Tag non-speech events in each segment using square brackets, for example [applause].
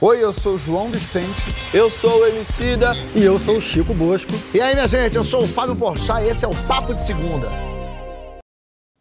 Oi, eu sou o João Vicente. Eu sou o Emicida. E eu sou o Chico Bosco. E aí, minha gente, eu sou o Fábio Porchat e esse é o Papo de Segunda.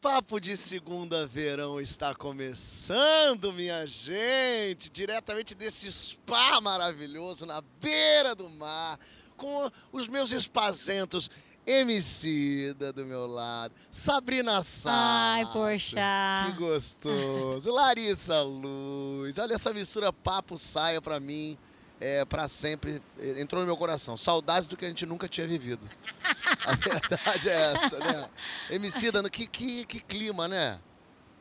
Papo de Segunda Verão está começando, minha gente, diretamente desse spa maravilhoso na beira do mar, com os meus espazentos Emicida do meu lado, Sabrina Sá. Ai, poxa. Que gostoso. Larissa Luz. Olha essa mistura papo saia pra mim. É, para sempre entrou no meu coração. Saudades do que a gente nunca tinha vivido. A verdade é essa, né? [laughs] Emicida, que, que, que clima, né?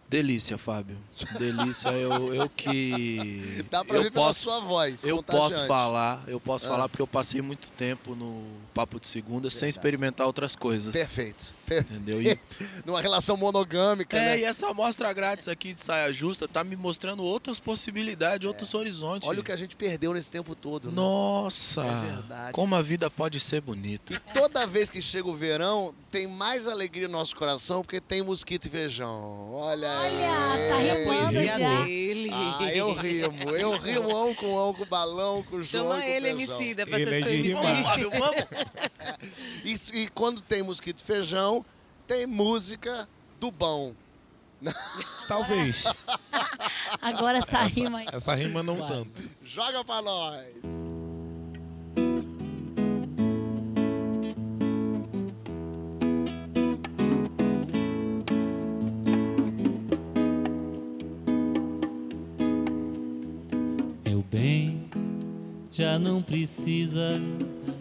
Delícia, Fábio. Delícia, eu, eu que. [laughs] Dá pra eu ver pela posso, sua voz. Eu posso falar, eu posso Ah. falar porque eu passei muito tempo no Papo de Segunda sem experimentar outras coisas. Perfeito. Entendeu? E, [laughs] Numa relação monogâmica, é, né? e essa amostra grátis aqui de saia justa tá me mostrando outras possibilidades, outros horizontes. É. Olha o que a gente perdeu nesse tempo todo. né? Nossa! É verdade. Como a vida pode ser bonita. E toda vez que chega o verão, tem mais alegria no nosso coração porque tem mosquito e feijão. Olha, Olha, aí. tá rimando já. dele. Ah, eu rimo. Eu rimo um [laughs] com um, com balão, com João Chama com ele, feijão. Emicida, pra Ele ser é seu rimar. Fábio, vamos? [laughs] E, e quando tem mosquito e feijão, tem música do bom. [laughs] Talvez. Agora essa rima aí. Essa rima não tanto. Joga pra nós. Meu bem, já não precisa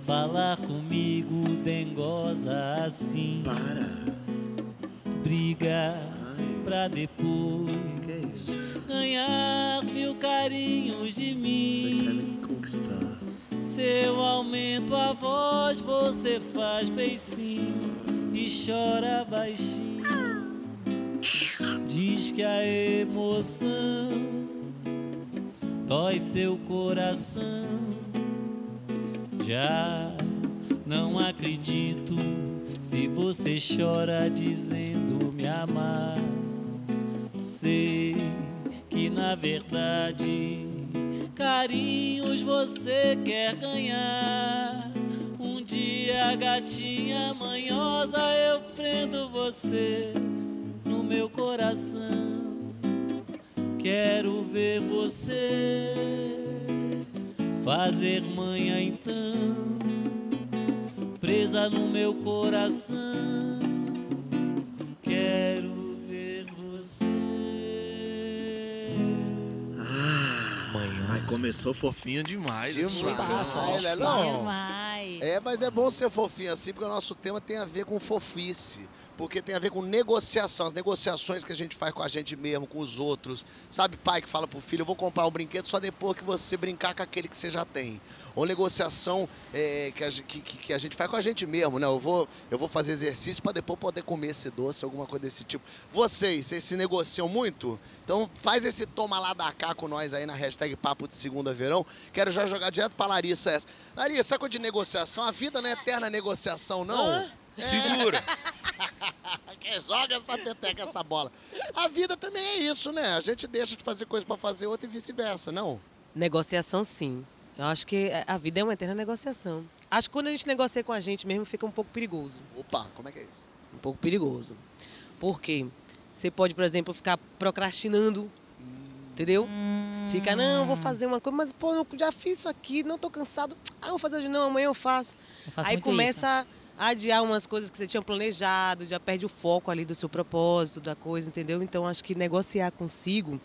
falar comigo, dengosa assim. Para. Briga pra depois ganhar mil carinhos de mim. conquistar. Seu aumento a voz você faz beicinho e chora baixinho. Diz que a emoção dói seu coração. Já não acredito se você chora dizendo me amar. Sei que na verdade carinhos você quer ganhar. Um dia, gatinha manhosa, eu prendo você no meu coração. Quero ver você fazer manhã então, presa no meu coração. Quero ver você. Ai, começou fofinho demais. esse Demais, não? Demais. É, mas é bom ser fofinho assim, porque o nosso tema tem a ver com fofice. Porque tem a ver com negociação, as negociações que a gente faz com a gente mesmo, com os outros. Sabe, pai que fala pro filho, eu vou comprar um brinquedo só depois que você brincar com aquele que você já tem. Ou negociação é, que, a, que- que- a gente faz com a gente mesmo, né? Eu vou, eu vou fazer exercício para depois poder comer esse doce, alguma coisa desse tipo. Vocês, vocês se negociam muito? Então faz esse toma lá da cá com nós aí na hashtag Papo de Segunda Verão. Quero já jogar direto pra Larissa essa. Larissa, essa coisa de negociação, a vida não é eterna negociação, não? Segura. [laughs] Quem joga essa peteca, essa bola. A vida também é isso, né? A gente deixa de fazer coisa pra fazer outra e vice-versa, não? Negociação, sim. Eu acho que a vida é uma eterna negociação. Acho que quando a gente negocia com a gente mesmo, fica um pouco perigoso. Opa, como é que é isso? Um pouco perigoso. Por quê? Você pode, por exemplo, ficar procrastinando, entendeu? Fica, não, vou fazer uma coisa, mas, pô, eu já fiz isso aqui, não tô cansado. Ah, vou fazer hoje, não, amanhã eu faço. Eu faço Aí muito começa a adiar umas coisas que você tinha planejado, já perde o foco ali do seu propósito, da coisa, entendeu? Então acho que negociar consigo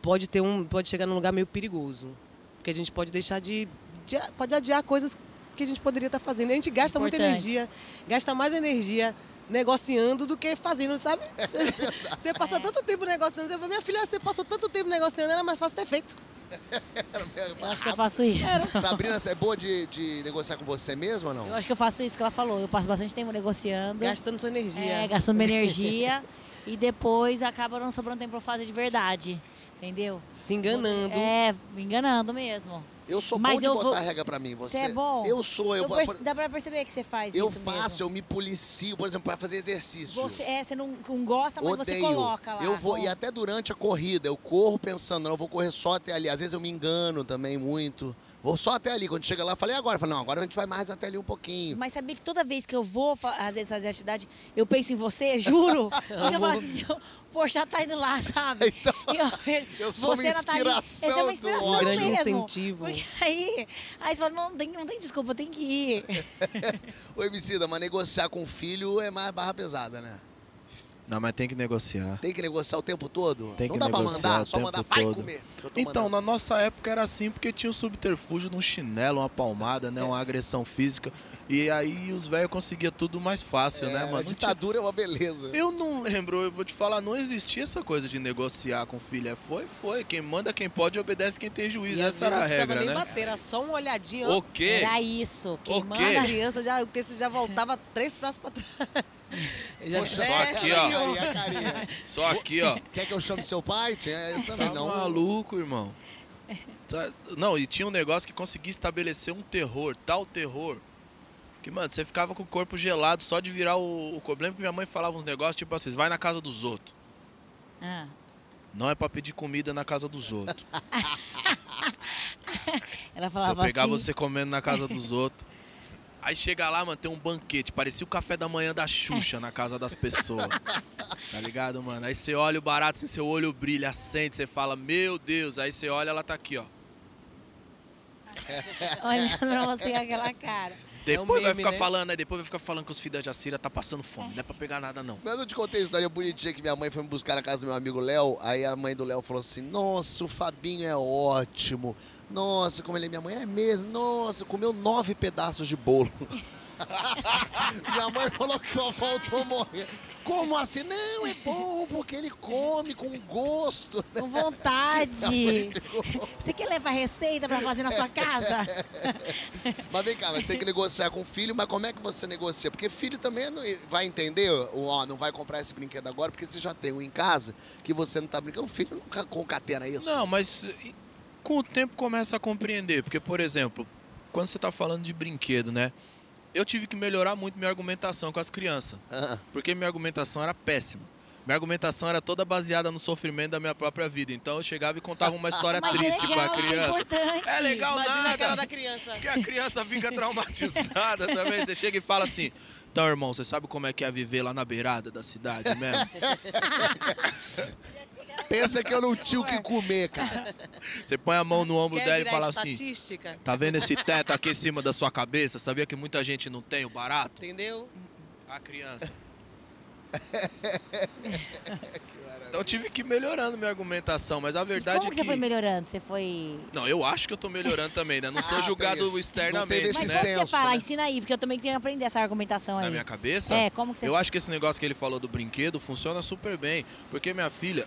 pode ter um, pode chegar num lugar meio perigoso, porque a gente pode deixar de, de pode adiar coisas que a gente poderia estar fazendo. A gente gasta muita Importantes. energia, gasta mais energia negociando do que fazendo, sabe? Você, [laughs] você passa tanto tempo negociando, você fala, minha filha, você passou tanto tempo negociando, era mais fácil ter feito. Eu acho que eu faço isso. Sabrina, você é boa de, de negociar com você mesma ou não? Eu acho que eu faço isso que ela falou. Eu passo bastante tempo negociando. Gastando sua energia. É, gastando minha energia. e depois acaba não sobrando tempo pra fazer de verdade. Entendeu? Se enganando. É, me enganando mesmo. Eu sou Mas bom de eu botar vou- regra pra mim. Você, Você é bom? Eu sou. Eu, Eu perce- dá pra perceber que você faz eu isso faço, mesmo. eu me policio, por exemplo, pra fazer exercício. Você, é, você não, não gosta, mas Odeio. você coloca lá. Eu vou, e até durante a corrida, eu corro pensando, não, eu vou correr só até ali. Às vezes eu me engano também muito. Vou só até ali. Quando chega lá, eu falei, "E agora? Eu falei, não, agora a gente vai mais até ali um pouquinho. Mas sabia que toda vez que eu vou, às vezes, fazer atividade, eu penso em você, juro. [laughs] Porque eu falo assim, Poxa tá indo lá, sabe? [laughs] Então, eu, eu sou uma não tá inspiração Essa é uma do inspiração Um grande mesmo. incentivo. Porque aí, aí você fala, não tem, não tem desculpa, tem que ir. [laughs] Ô, Emicida, mas negociar com o filho é mais barra pesada, né? Não, mas tem que negociar. Tem que negociar o tempo todo? Tem não que dá pra negociar mandar, o só tempo mandar, vai todo. comer. Então, mandando. na nossa época era assim, porque tinha um subterfúgio num chinelo, uma palmada, né? Uma [laughs] agressão física. E aí os velhos conseguiam tudo mais fácil, É, né, a mano? Tinha- ditadura é uma beleza. Eu não lembro, eu vou te falar, não existia essa coisa de negociar com filha. Foi, foi. Quem manda, quem pode, obedece quem tem juízo. E Essa era a regra, precisava né? nem bater, era só uma olhadinha. O quê? Era isso. Quem O manda quê? A criança já, porque você já voltava três passos pra trás. [laughs] Já Poxa, Só aqui, ó. A carinha. [laughs] Só aqui, ó. Quer que eu chame seu pai? Tinha esse também, Tá não. maluco, irmão. Tá- Não, e tinha um negócio que conseguia estabelecer um terror, tal terror. Que, mano, você ficava com o corpo gelado só de virar o, o problema que minha mãe falava uns negócios, tipo assim, vai na casa dos outros. Ah. Não é pra pedir comida na casa dos outros. [laughs] Ela Se eu falava pegar assim. você comendo na casa dos outros. Aí chega lá, mano, tem um banquete. Parecia o café da manhã da Xuxa na casa das pessoas. Tá ligado, mano? Aí você olha o barato, assim, seu olho brilha, acende, você fala, meu Deus. Aí você olha, ela tá aqui, ó. [laughs] Olhando pra você com aquela cara. Depois vai meme, ficar né? falando, aí depois vai ficar falando que os filhos da Jacira tá passando fome. Não é pra pegar nada, não. Mas eu te contei a história bonitinha que minha mãe foi me buscar na casa do meu amigo Léo. Aí a mãe do Léo falou assim: Nossa, o Fabinho é ótimo. Nossa, como ele é minha mãe. É mesmo. Nossa, comeu nove pedaços de bolo. [laughs] [laughs] minha mãe falou que só faltou morrer. Como assim? Não, é bom, porque ele come com gosto. Com vontade. [laughs] Você quer levar receita pra fazer na sua casa? [laughs] Mas vem cá, mas tem que negociar com o filho, mas como é que você negocia? Porque filho também não- vai entender, ó, não vai comprar esse brinquedo agora, porque você já tem um em casa que você não tá brincando. O filho nunca concatena isso. Não, mas com o tempo começa a compreender. Porque, por exemplo, quando você tá falando de brinquedo, né? Eu tive que melhorar muito minha argumentação com as crianças. Ah, Porque minha argumentação era péssima. Minha argumentação era toda baseada no sofrimento da minha própria vida. Então eu chegava e contava uma história [laughs] Mas triste é pra legal, isso é criança. importante. É legal Imagina nada. a cara da criança. Porque a criança fica [laughs] traumatizada também. Você chega e fala assim: Então, irmão, você sabe como é que é viver lá na beirada da cidade mesmo? [laughs] pensa que eu não tinha o que comer, cara. Você põe a mão no ombro Quer dela e fala assim: estatística? Tá vendo esse teto aqui em cima da sua cabeça? Sabia que muita gente não tem o barato? Entendeu? A criança. [laughs] Então eu tive que ir melhorando minha argumentação, mas a verdade como é que que. você foi melhorando? Você foi. Não, eu acho que eu tô melhorando também, né? Não sou Ah, julgado tem externamente, Não teve Mas esse né? como que você senso, fala? né? Ensina aí, porque eu também tenho que aprender essa argumentação aí. Na minha cabeça? É, como que você Eu acho que esse negócio que ele falou do brinquedo funciona super bem. Porque minha filha,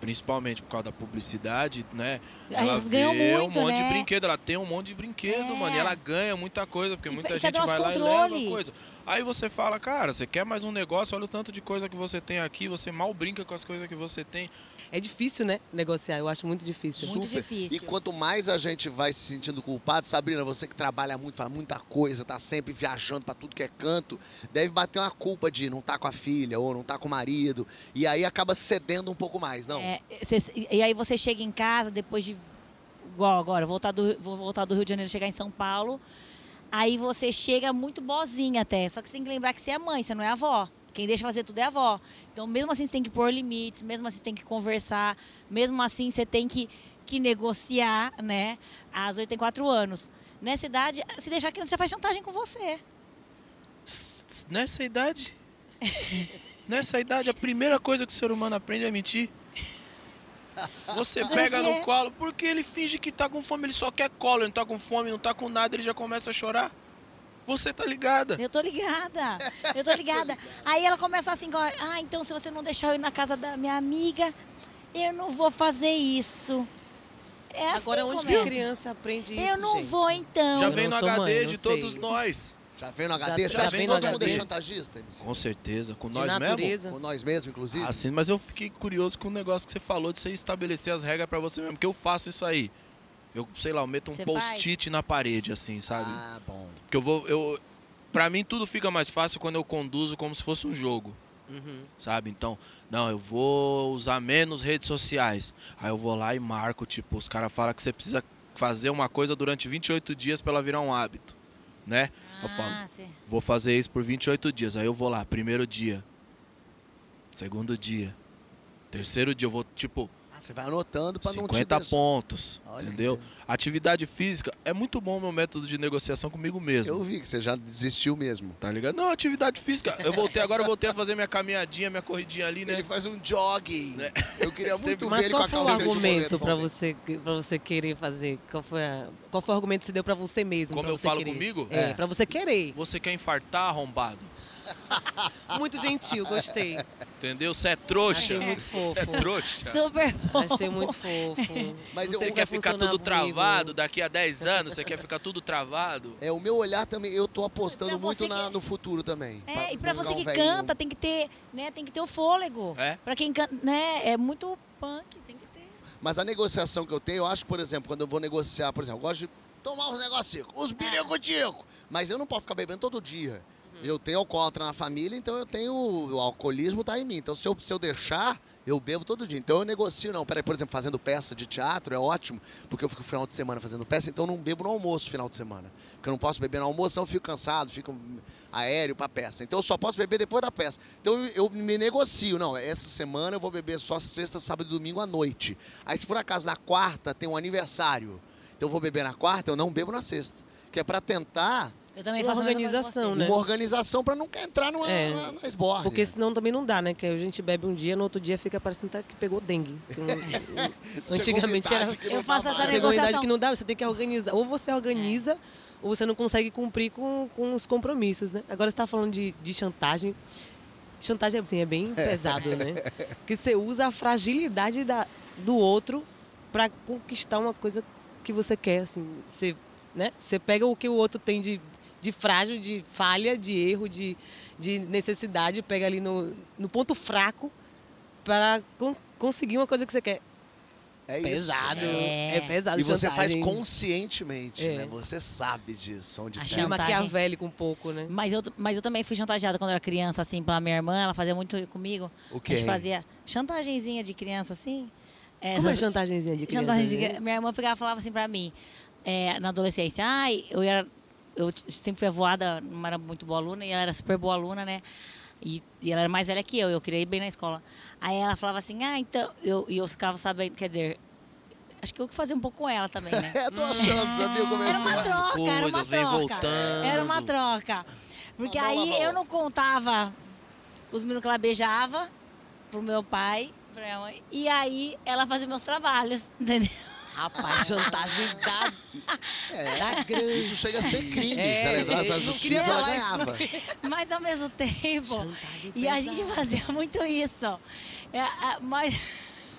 principalmente por causa da publicidade, né? Ela Eles ganham muito, um monte né? de brinquedo, ela tem um monte de brinquedo, É. mano. E ela ganha muita coisa, porque E muita é gente vai nosso lá e controle. leva coisa. Aí você fala, cara, você quer mais um negócio, olha o tanto de coisa que você tem aqui, você mal brinca com as coisas que você tem. É difícil, né? Negociar, eu acho muito difícil. Muito difícil. E quanto mais a gente vai se sentindo culpado, Sabrina, você que trabalha muito, faz muita coisa, tá sempre viajando pra tudo que é canto, deve bater uma culpa de não tá com a filha ou não tá com o marido. E aí acaba cedendo um pouco mais, não? É, cê- e aí você chega em casa depois de. Igual agora, voltar do, vou voltar do Rio de Janeiro chegar em São Paulo. Aí você chega muito bozinha até. Só que você tem que lembrar que você é mãe, você não é avó. Quem deixa fazer tudo é a avó. Então, mesmo assim, você tem que pôr limites, mesmo assim, você tem que conversar, mesmo assim, você tem que, que negociar, né? Tem quatro anos. Nessa idade, se deixar a criança já faz chantagem com você. Nessa idade. [laughs] Nessa idade, a primeira coisa que o ser humano aprende é mentir. Você pega no quê? colo, porque ele finge que tá com fome, ele só quer colo, ele não tá com fome, não tá com nada, ele já começa a chorar. Você tá ligada. Eu tô ligada. Eu tô [laughs] ligada. Aí ela começa assim, ah, então se você não deixar eu ir na casa da minha amiga, eu não vou fazer isso. É assim Agora, onde que a criança aprende isso, Eu não gente? vou então. Já Eu vem no HD mãe, de todos sei. nós. Já veio no Já- HD? Você já acha que todo mundo é HD? chantagista, MC? Com certeza, com De nós mesmo. natureza. Com nós mesmos, inclusive? Assim, mas eu fiquei curioso com o negócio que você falou de você estabelecer as regras pra você mesmo, porque eu faço isso aí. Eu, sei lá, eu meto um post-it na parede, assim, sabe? Ah, bom. Que eu vou. Eu, pra mim, tudo fica mais fácil quando eu conduzo como se fosse um jogo, Uhum. sabe? Então, não, eu vou usar menos redes sociais. Aí eu vou lá e marco, tipo, os caras falam que você precisa fazer uma coisa durante 28 dias pra ela virar um hábito, né? Eu falo, Ah, sim. vou fazer isso por 28 dias. Aí eu vou lá, primeiro dia, segundo dia, terceiro dia, eu vou, tipo, Ah, você vai anotando pra não te 50 des- pontos, Olha entendeu? Atividade física é muito bom o meu método de negociação comigo mesmo. Eu vi que você já desistiu mesmo. Tá ligado? Não, atividade física. Eu voltei agora, eu voltei a fazer minha caminhadinha, minha corridinha ali, né? Ele faz um jogging. Né? Eu queria [laughs] muito Sempre- ver Mas ele qual com a foi o calcinha de argumento moletom pra dele. você, pra você querer fazer? Qual foi, a- qual foi o argumento que você deu pra você mesmo? Como pra eu você falo querer? comigo? É, É. pra você querer. Você quer infartar, arrombado? Muito gentil, gostei. Entendeu? Você é trouxa. Achei muito Você é fofo. trouxa. Super fofo. Achei muito fofo. Mas eu- Você quer ficar tudo comigo. travado daqui a 10 anos? Você quer ficar tudo travado? É, o meu olhar também, eu tô apostando Pra muito você na- que- no futuro também. É, e pra você que um canta, tem que ter, né, tem que ter o fôlego. É? Pra quem canta, né, é muito punk, tem que ter. Mas a negociação que eu tenho, eu acho, por exemplo, quando eu vou negociar, por exemplo, eu gosto de tomar uns negocinhos, os birico-tico. Mas eu não posso ficar bebendo todo dia. Eu tenho alcoólatra na família, então eu tenho. O alcoolismo tá em mim. Então, se eu, se eu deixar, eu bebo todo dia. Então eu negocio, não. Peraí, por exemplo, fazendo peça de teatro é ótimo, porque eu fico final de semana fazendo peça, então eu não bebo no almoço final de semana. Porque eu não posso beber no almoço, senão eu fico cansado, fico aéreo pra peça. Então eu só posso beber depois da peça. Então eu, eu me negocio. Não, essa semana eu vou beber só sexta, sábado e domingo à noite. Aí se por acaso na quarta tem um aniversário, então eu vou beber na quarta, eu não bebo na sexta. Que é pra tentar Eu também Uma faço organização, né? uma organização pra nunca entrar numa, É. na, na esborne. Porque senão também não dá, né? Que a gente bebe um dia, no outro dia fica parecendo que pegou dengue. [laughs] Então, antigamente era. Eu faço essa Chegou uma idade negociação. que não dá, você tem que organizar. Ou você organiza, ou você não consegue cumprir com, com os compromissos, né? Agora você está falando de, de chantagem. Chantagem assim, é bem pesado, né? [laughs] Que você usa a fragilidade da, do outro para conquistar uma coisa que você quer, assim. Você, né? você pega o que o outro tem de, de frágil, de falha, de erro, de, de necessidade, pega ali no, no ponto fraco para con- conseguir uma coisa que você quer. É isso. pesado. É. É, pesado E você faz conscientemente, É. né? Você sabe disso, onde A pega. É chantagem. maquiavélico um pouco, né? Mas eu, mas eu também fui chantageada quando eu era criança, assim, pela minha irmã. Ela fazia muito comigo. O A quê? gente fazia chantagenzinha de criança, assim. Como é chantagemzinha de criança? Chantagem de criança. Minha irmã pegava e falava assim pra mim, é, na adolescência, ai, eu era. Eu sempre fui avoada, não era muito boa aluna, e ela era super boa aluna, né? E, e ela era mais velha que eu, eu queria ir bem na escola. Aí ela falava assim, ah, então. Eu, e eu ficava sabendo, quer dizer, acho que eu que fazia um pouco com ela também, né? [laughs] É, tô achando, sabia? Eu comecei Era uma As troca, era uma coisas troca. voltando. Era uma troca. Porque Uma bola, aí bola. eu não contava os meninos que ela beijava pro meu pai, pra minha mãe, e aí ela fazia meus trabalhos, [laughs] entendeu? Rapaz, chantagem da, [laughs] É, da grande. isso chega a ser crime. É, Se ela entrasse na justiça, ela ganhava. Mas ao mesmo tempo. Chantagem E a pesada. gente fazia muito isso. É, a- mas,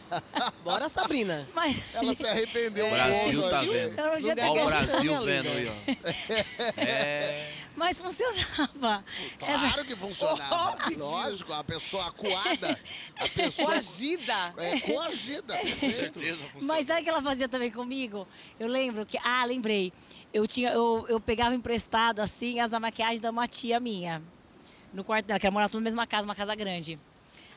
[laughs] Bora, Sabrina. mas Ela se arrependeu O um Brasil pouco, tá vendo. eu não Olha o Brasil vendo aí, ó. [laughs] É. mas funcionava. Essa- Claro que funcionava. Lógico, a pessoa acuada, a pessoa Coagida. é coagida. Com certeza funciona. Mas sabe o que ela fazia também comigo? Eu lembro que. Ah, lembrei. Eu, tinha, eu, eu pegava emprestado, assim, as maquiagens da uma tia minha. No quarto dela, que ela morava na mesma casa, uma casa grande.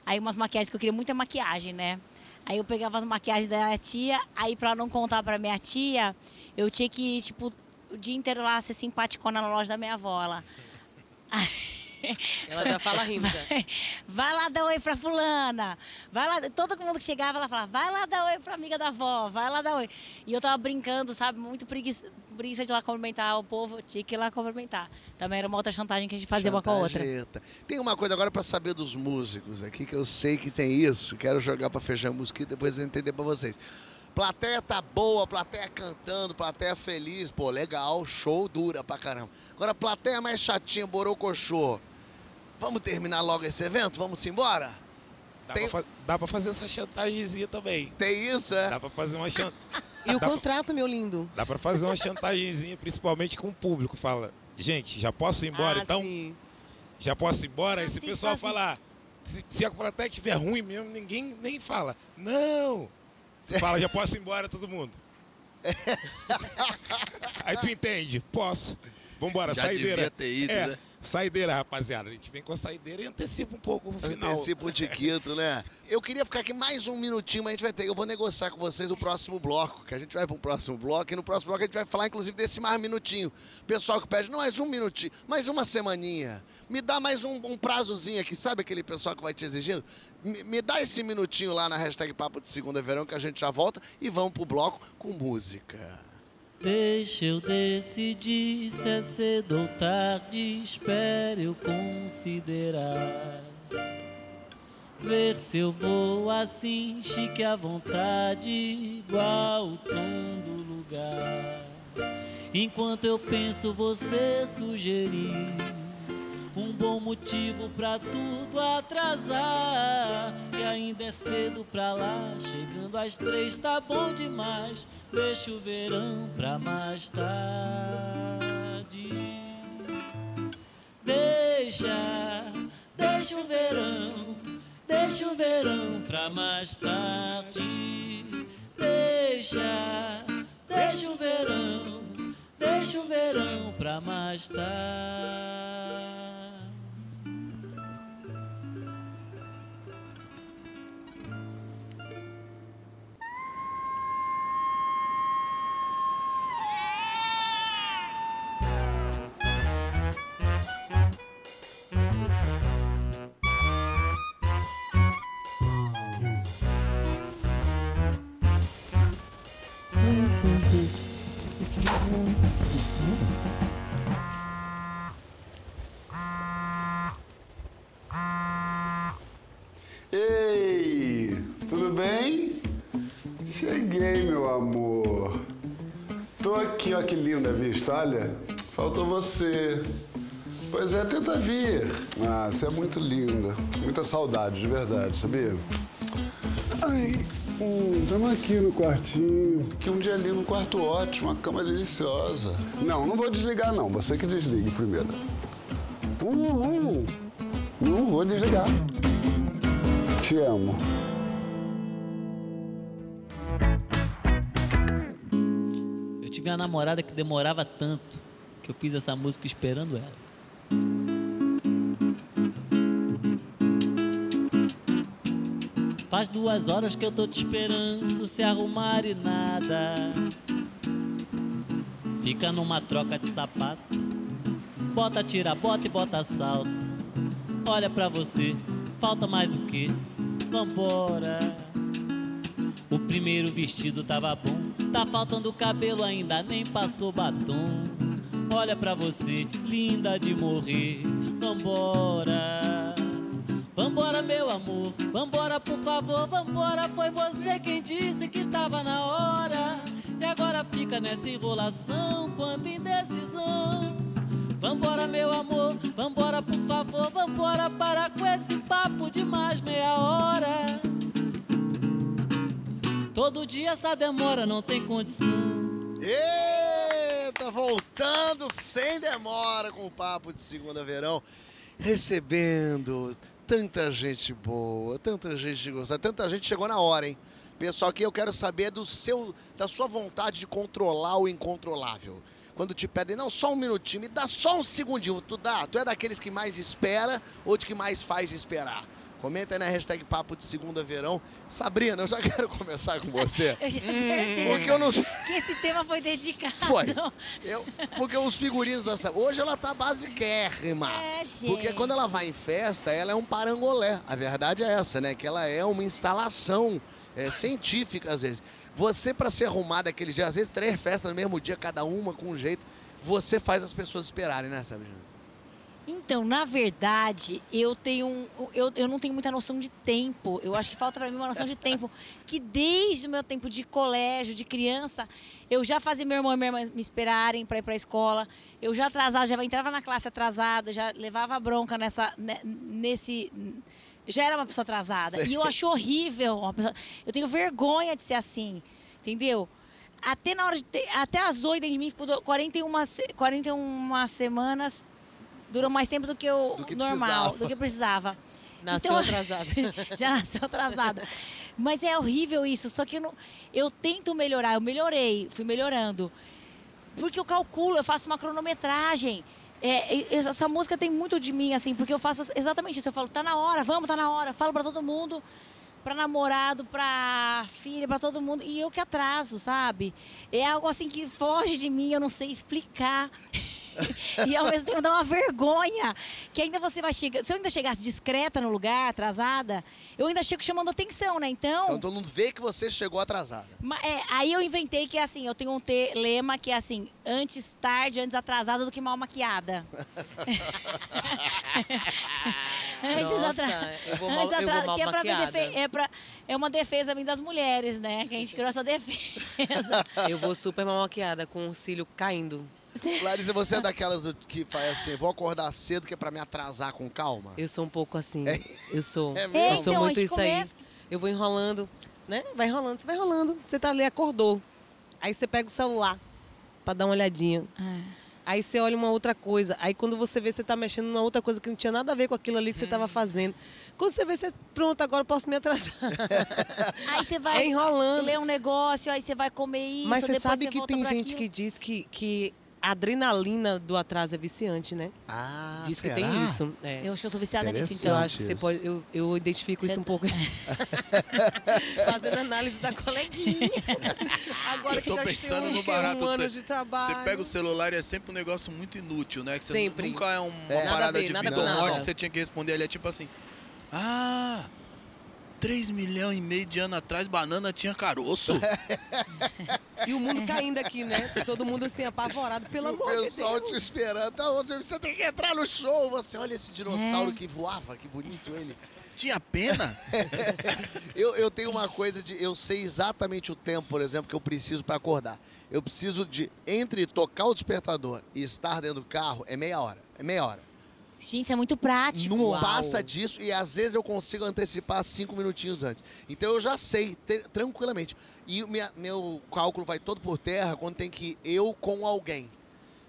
Aí umas maquiagens que eu queria muita maquiagem, né? Aí eu pegava as maquiagens da minha tia, aí pra não contar pra minha tia, eu tinha que, tipo, o dia inteiro lá ser simpaticona na loja da minha avó. Ela, [laughs] [laughs] Ela já fala rindo. já. vai lá dar oi pra fulana. Vai lá, todo mundo que chegava, ela falava, vai lá dar oi pra amiga da avó, vai lá dar oi. E eu tava brincando, sabe, muito preguiça, preguiça de ir lá cumprimentar o povo, eu tinha que ir lá cumprimentar. Também era uma outra chantagem que a gente fazia uma com a outra. Tem uma coisa agora pra saber dos músicos aqui, que eu sei que tem isso. Quero jogar pra fechar a música e depois eu entender pra vocês. Plateia tá boa, plateia cantando, plateia feliz, pô, legal, show dura pra caramba. Agora, plateia mais chatinha, borocochô. Vamos terminar logo esse evento? Vamos embora? Dá, Tem- pra, dá pra fazer essa chantagemzinha também. Tem isso, é? Dá pra fazer uma chan... [laughs] E o Dá pra- contrato, meu lindo? Dá pra fazer uma chantagemzinha, principalmente com o público. Fala, Gente, já posso ir embora, Ah, então? sim. Já posso ir embora? Aí se o pessoal falar, se, se a plateia estiver ruim mesmo, ninguém nem fala. Não! Você fala, já posso ir embora, todo mundo. [laughs] Aí tu entende? Posso. Vambora, Já saideira. devia ter ido, é, né? Saideira, rapaziada. A gente vem com a saideira e antecipa um pouco o final. Antecipa o tiquito, né? Eu queria ficar aqui mais um minutinho, mas a gente vai ter. Eu vou negociar com vocês o próximo bloco, que a gente vai para um próximo bloco. E no próximo bloco a gente vai falar, inclusive, desse mais minutinho. Pessoal que pede, não, mais um minutinho, mais uma semaninha. Me dá mais um, um prazozinho aqui, sabe aquele pessoal que vai te exigindo? Me, me dá esse minutinho lá na hashtag Papo de Segunda Verão que a gente já volta e vamos pro bloco com música. Deixa eu decidir se é cedo ou tarde, espere eu considerar. Ver se eu vou assim, chique à vontade, igual o tom do lugar. Enquanto eu penso, você sugerir um bom motivo pra tudo atrasar. E ainda é cedo pra lá, chegando às três tá bom demais. Deixa o verão pra mais tarde. Deixa, deixa o verão, deixa o verão pra mais tarde. Deixa, deixa o verão, deixa o verão pra mais tarde. Que linda vista, olha. Faltou você. Pois é, tenta vir. Ah, você é muito linda. Muita saudade, de verdade, sabia? Ai, hum, tamo aqui no quartinho. Que um dia ali no quarto ótimo, a cama deliciosa. Não, não vou desligar não, você que desligue primeiro. Uhum. Não vou desligar. Te amo. Tive uma namorada que demorava tanto que eu fiz essa música esperando ela. Faz duas horas que eu tô te esperando se arrumar e nada. Fica numa troca de sapato. Bota, tira, bota e bota salto. Olha pra você, falta mais o que? Vambora. O primeiro vestido tava bom, tá faltando cabelo ainda, nem passou batom. Olha pra você, linda de morrer. Vambora. Vambora, meu amor, vambora, por favor, vambora. Foi você quem disse que tava na hora. E agora fica nessa enrolação, quanta indecisão. Vambora, meu amor, vambora, por favor, vambora. Para com esse papo de mais meia hora. Todo dia essa demora não tem condição. Eita, voltando sem demora com o papo de segunda verão, recebendo tanta gente boa, tanta gente gostada, tanta gente chegou na hora, hein? Pessoal, aqui eu quero saber do seu, da sua vontade de controlar o incontrolável. Quando te pedem, não, só um minutinho, me dá só um segundinho, tu dá? Tu é daqueles que mais espera ou de que mais faz esperar? Comenta aí na hashtag Papo de Segunda Verão. Sabrina, eu já [laughs] quero começar com você. Eu certeza Porque eu não sei. que esse tema foi dedicado. Foi. Eu, porque os figurinos da Sabrina. Hoje ela tá basiquérrima. É, gente. Porque quando ela vai em festa, ela é um parangolé. A verdade é essa, né? Que ela é uma instalação é, científica, às vezes. Você, pra ser arrumada aquele dia, às vezes três festas no mesmo dia, cada uma com um jeito, você faz as pessoas esperarem, né, Sabrina? Então, na verdade, eu tenho um- eu, eu não tenho muita noção de tempo. Eu acho que falta para mim uma noção de tempo. [laughs] Que desde o meu tempo de colégio, de criança, eu já fazia meu irmão e minha irmã me esperarem para ir para a escola. Eu já atrasava, já entrava na classe atrasada, já levava bronca nessa, ne- nesse. Já era uma pessoa atrasada. Sei. E eu acho horrível. uma pessoa- eu tenho vergonha de ser assim, entendeu? até na hora de até as 8 dentro de mim ficou 41, se- 41 semanas. Durou mais tempo do que o Do que normal, precisava. do que precisava. Nasceu Então- [laughs] atrasada. Já nasceu atrasada. Mas é horrível isso. Só que eu, não, eu tento melhorar. Eu melhorei, fui melhorando. Porque eu calculo, eu faço uma cronometragem. É, essa música tem muito de mim, assim, porque eu faço exatamente isso. Eu falo, tá na hora, vamos, tá na hora. Falo pra todo mundo, pra namorado, pra filha, pra todo mundo. E eu que atraso, sabe? É algo assim que foge de mim, eu não sei explicar. [laughs] e ao mesmo tempo dá uma vergonha. Que ainda você vai chegar. Se eu ainda chegasse discreta no lugar, atrasada, eu ainda chego chamando atenção, né? Então. Então todo mundo vê que você chegou atrasada. Ma- é, aí eu inventei que assim, eu tenho um te- lema que é assim, antes tarde, antes atrasada do que mal maquiada. [laughs] antes eu vou [laughs] antes mal- eu que é, pra me maquiada. defe- é, pra- é uma defesa minha das mulheres, né? Que a gente criou essa defesa. [laughs] Eu vou super mal maquiada, com o cílio caindo. Larissa, você é daquelas que faz assim, vou acordar cedo que é pra me atrasar com calma? Eu sou um pouco assim. Eu sou. É eu mesmo? sou então, muito isso aí. começa- Eu vou enrolando, né? Vai enrolando, você vai enrolando. Você tá ali, acordou. Aí você pega o celular pra dar uma olhadinha. Aí você olha uma outra coisa. Aí quando você vê, você tá mexendo numa outra coisa que não tinha nada a ver com aquilo ali que você tava fazendo. Quando você vê, você, pronto, agora eu posso me atrasar. [laughs] Aí você vai É enrolando. ler um negócio, aí você vai comer isso, Mas você sabe você que tem gente que aquilo. diz que, que a adrenalina do atraso é viciante, né? Ah, diz que será? tem isso. É. Eu acho que eu sou viciada nisso, Eu então. acho que você isso. pode. Eu, eu identifico isso Você- um pouco. [laughs] Fazendo análise da coleguinha. Agora Eu que tô já pensando tem um, no que é barato um de ano você- de trabalho. Você pega o celular e é sempre um negócio muito inútil, né? Que você Sempre. nunca é um- uma É. Parada ver, de vida ou morte que você tinha que responder. Ele é tipo assim: Ah, 3 milhões e meio de ano atrás, banana tinha caroço. [laughs] E o mundo caindo aqui, né? Todo mundo assim, apavorado, pelo o amor de pessoal Deus. te esperando. Tá, onde? você tem que entrar no show. Você olha esse dinossauro É. que voava, que bonito ele. tinha pena? [laughs] Eu, eu tenho uma coisa de. Eu sei exatamente o tempo, por exemplo, que eu preciso para acordar. Eu preciso de. Entre tocar o despertador e estar dentro do carro, é meia hora. É meia hora. Gente, isso é muito prático. Não Uau. passa disso e às vezes eu consigo antecipar cinco minutinhos antes. Então eu já sei, te- tranquilamente. E o minha- meu cálculo vai todo por terra quando tem que ir eu com alguém.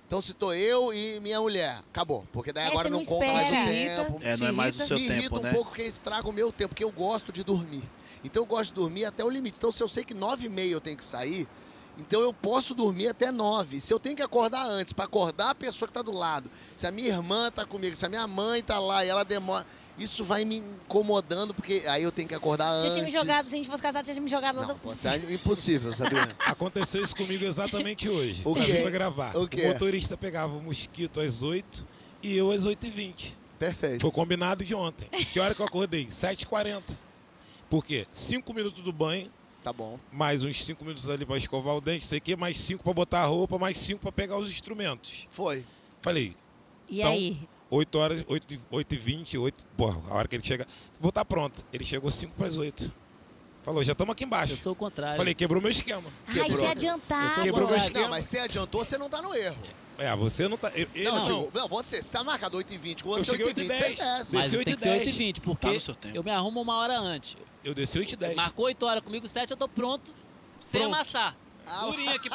Então se tô eu e minha mulher, acabou. Porque daí É, agora não, não conta mais o tempo. É, não é mais o seu Me tempo, irrita um né? pouco porque estraga o meu tempo, porque eu gosto de dormir. Então eu gosto de dormir até o limite. Então se eu sei que nove e meia eu tenho que sair, então eu posso dormir até nove. Se eu tenho que acordar antes, para acordar a pessoa que tá do lado, se a minha irmã tá comigo, se a minha mãe tá lá e ela demora, isso vai me incomodando, porque aí eu tenho que acordar Você antes. tinha me jogado, se a gente fosse casado, você tinha me jogado lá Não, do... tá impossível, Sabrina. [laughs] Aconteceu isso comigo exatamente hoje. O pra quê? vir pra gravar. O quê? motorista pegava o mosquito às 8 e eu às 8h20. Perfeito. Foi combinado de ontem. Que hora que eu acordei? 7h40. Por quê? 5 minutos do banho, Tá bom. mais uns 5 minutos ali pra escovar o dente, sei que, mais 5 pra botar a roupa, mais 5 pra pegar os instrumentos. Foi. Falei, E Então, aí? 8 horas, 8, 8 e 20, 8, porra, a hora que ele chega, vou estar pronto. Ele chegou 5 para as 8. Falou, já estamos aqui embaixo. Eu sou o contrário. Falei, quebrou meu esquema. Ai, quebrou. Eu sou Quebrou meu esquema. Não, mas você adiantou, você não tá no erro. É, você não tá. Eu, eu Não, não. digo, não, você, você tá marcado 8h20, com Eu você cheguei 8h20, 8h10. você desce. Mas Desci tem que ser 8 e 8 h 20 porque Tá eu me arrumo uma hora antes. Eu desci 8 e 10. Marcou 8 horas comigo, 7 eu tô pronto, sem Pronto. amassar. Ah, Durinho aqui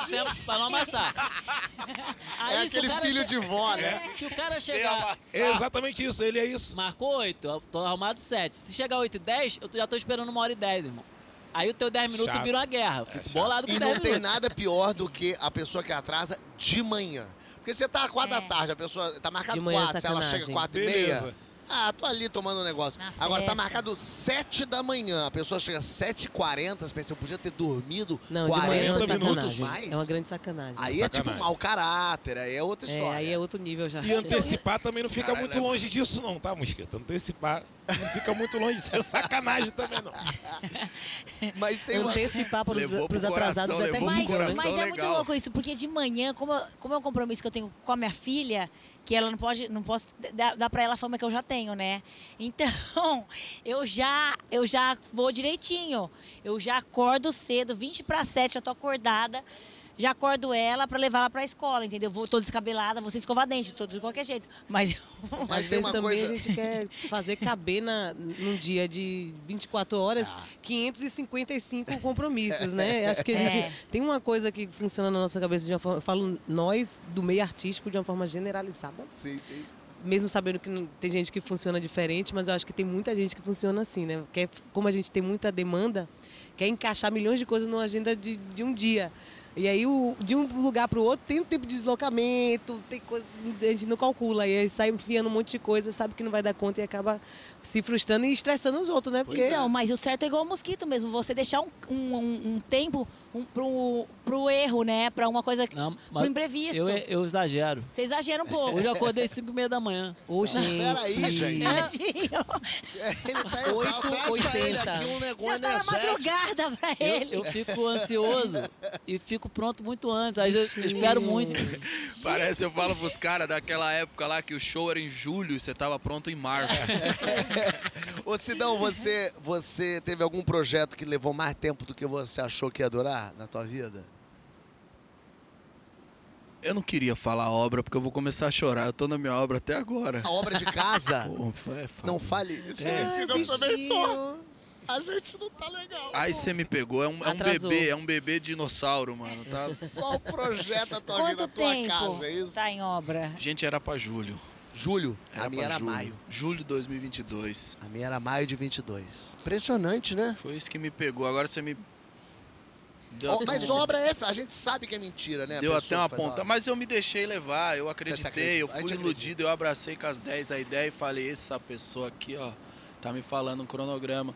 pra, não amassar. [laughs] Aí, É aquele filho de vó, né? Se o cara chegar, É exatamente isso, ele é isso. marcou 8, eu tô arrumado 7. Se chegar 8 e 10, eu já tô esperando uma hora e 10, irmão. Aí o teu 10 minutos Chato. vira uma guerra. Fico bolado com E 10 não tem minutos. nada pior do que a pessoa que atrasa de manhã. Porque você tá às 4 É. da tarde, a pessoa tá marcado De manhã é 4, se ela chega. 4 e meia. Beleza. Ah, tô ali tomando um negócio. Na Agora tá marcado 7 da manhã, a pessoa chega às 7h40, você pensa, eu podia ter dormido Não, de manhã é 40 uma 40 minutos sacanagem. mais. É uma grande sacanagem. Aí é tipo Sacanagem. mau caráter, aí é outra É, história. aí é outro nível já. E antecipar também não fica Caralho, muito é- longe disso, não, tá, Mosquito? Antecipar não fica muito longe. Isso é sacanagem também, não. [laughs] Mas tem uma... Antecipar para os pro atrasados coração, é levou pro terrível, né? coração. Mas é muito legal. louco isso, porque de manhã, como, como é um compromisso que eu tenho com a minha filha, que ela não pode, não posso dar, dar pra ela a fama que eu já tenho, né? [laughs] Então, eu já, eu já vou direitinho. Eu já acordo cedo, 20 para 7, eu tô acordada. Já acordo ela pra levar ela pra escola, entendeu? Vou tô descabelada, vou sem escovar dente, tô de qualquer jeito. Mas Mas [laughs] Às vezes uma também coisa. a gente quer fazer caber na, num dia de 24 horas Ah. 555 [laughs] compromissos, né? Acho que a gente É. tem uma coisa que funciona na nossa cabeça de uma forma, eu falo nós do meio artístico de uma forma generalizada, Sim, sim. mesmo sabendo que tem gente que funciona diferente, mas eu acho que tem muita gente que funciona assim, né? Quer, como a gente tem muita demanda, quer encaixar milhões de coisas numa agenda de, de um dia. E aí, o, de um lugar para o outro, tem um tempo de deslocamento, tem coisa, a gente não calcula. E aí sai enfiando um monte de coisa, sabe que não vai dar conta e acaba se frustrando e estressando os outros, né? Porque Não, mas o certo é igual o mosquito mesmo. Você deixar um, um, um- tempo um, pro, pro erro, né? Pra uma coisa. Não, pro mas imprevisto. eu, eu exagero. Você exagera um pouco. Hoje eu acordei 5 e meia da manhã. Ô, gente. Peraí, gente. É, ele tá exausto. Oito, Traz pra ele um negócio Já tá na energético. madrugada pra ele. Eu, eu fico ansioso e fico pronto muito antes. Aí eu, eu espero muito. Parece, eu falo pros caras daquela época lá que o show era em julho e você tava pronto em março. Ô, Sidão, você, você teve algum projeto que levou mais tempo do que você achou que ia durar na tua vida? Eu não queria falar obra porque eu vou começar a chorar. Eu tô na minha obra até agora. A obra de casa? [laughs] Pô, é foda. não fale isso. É. Sidão também tô. A gente não tá legal. Aí você me pegou, é um, é um bebê, é um bebê dinossauro, mano, tá? Qual projeto da tua Quanto vida, tua tempo casa, é isso? tá em obra? Gente, era pra julho. Julho. Era a minha era julho. maio. Julho de 2022. A minha era maio de 22. Impressionante, né? Foi isso que me pegou. Agora você me. Deu, Ó, mas obra é... A gente sabe que é mentira, né? deu até uma ponta. Mas eu me deixei levar, eu acreditei, eu fui acredita. iludido, eu abracei com as 10 a ideia e falei, essa pessoa aqui, ó, tá me falando um cronograma.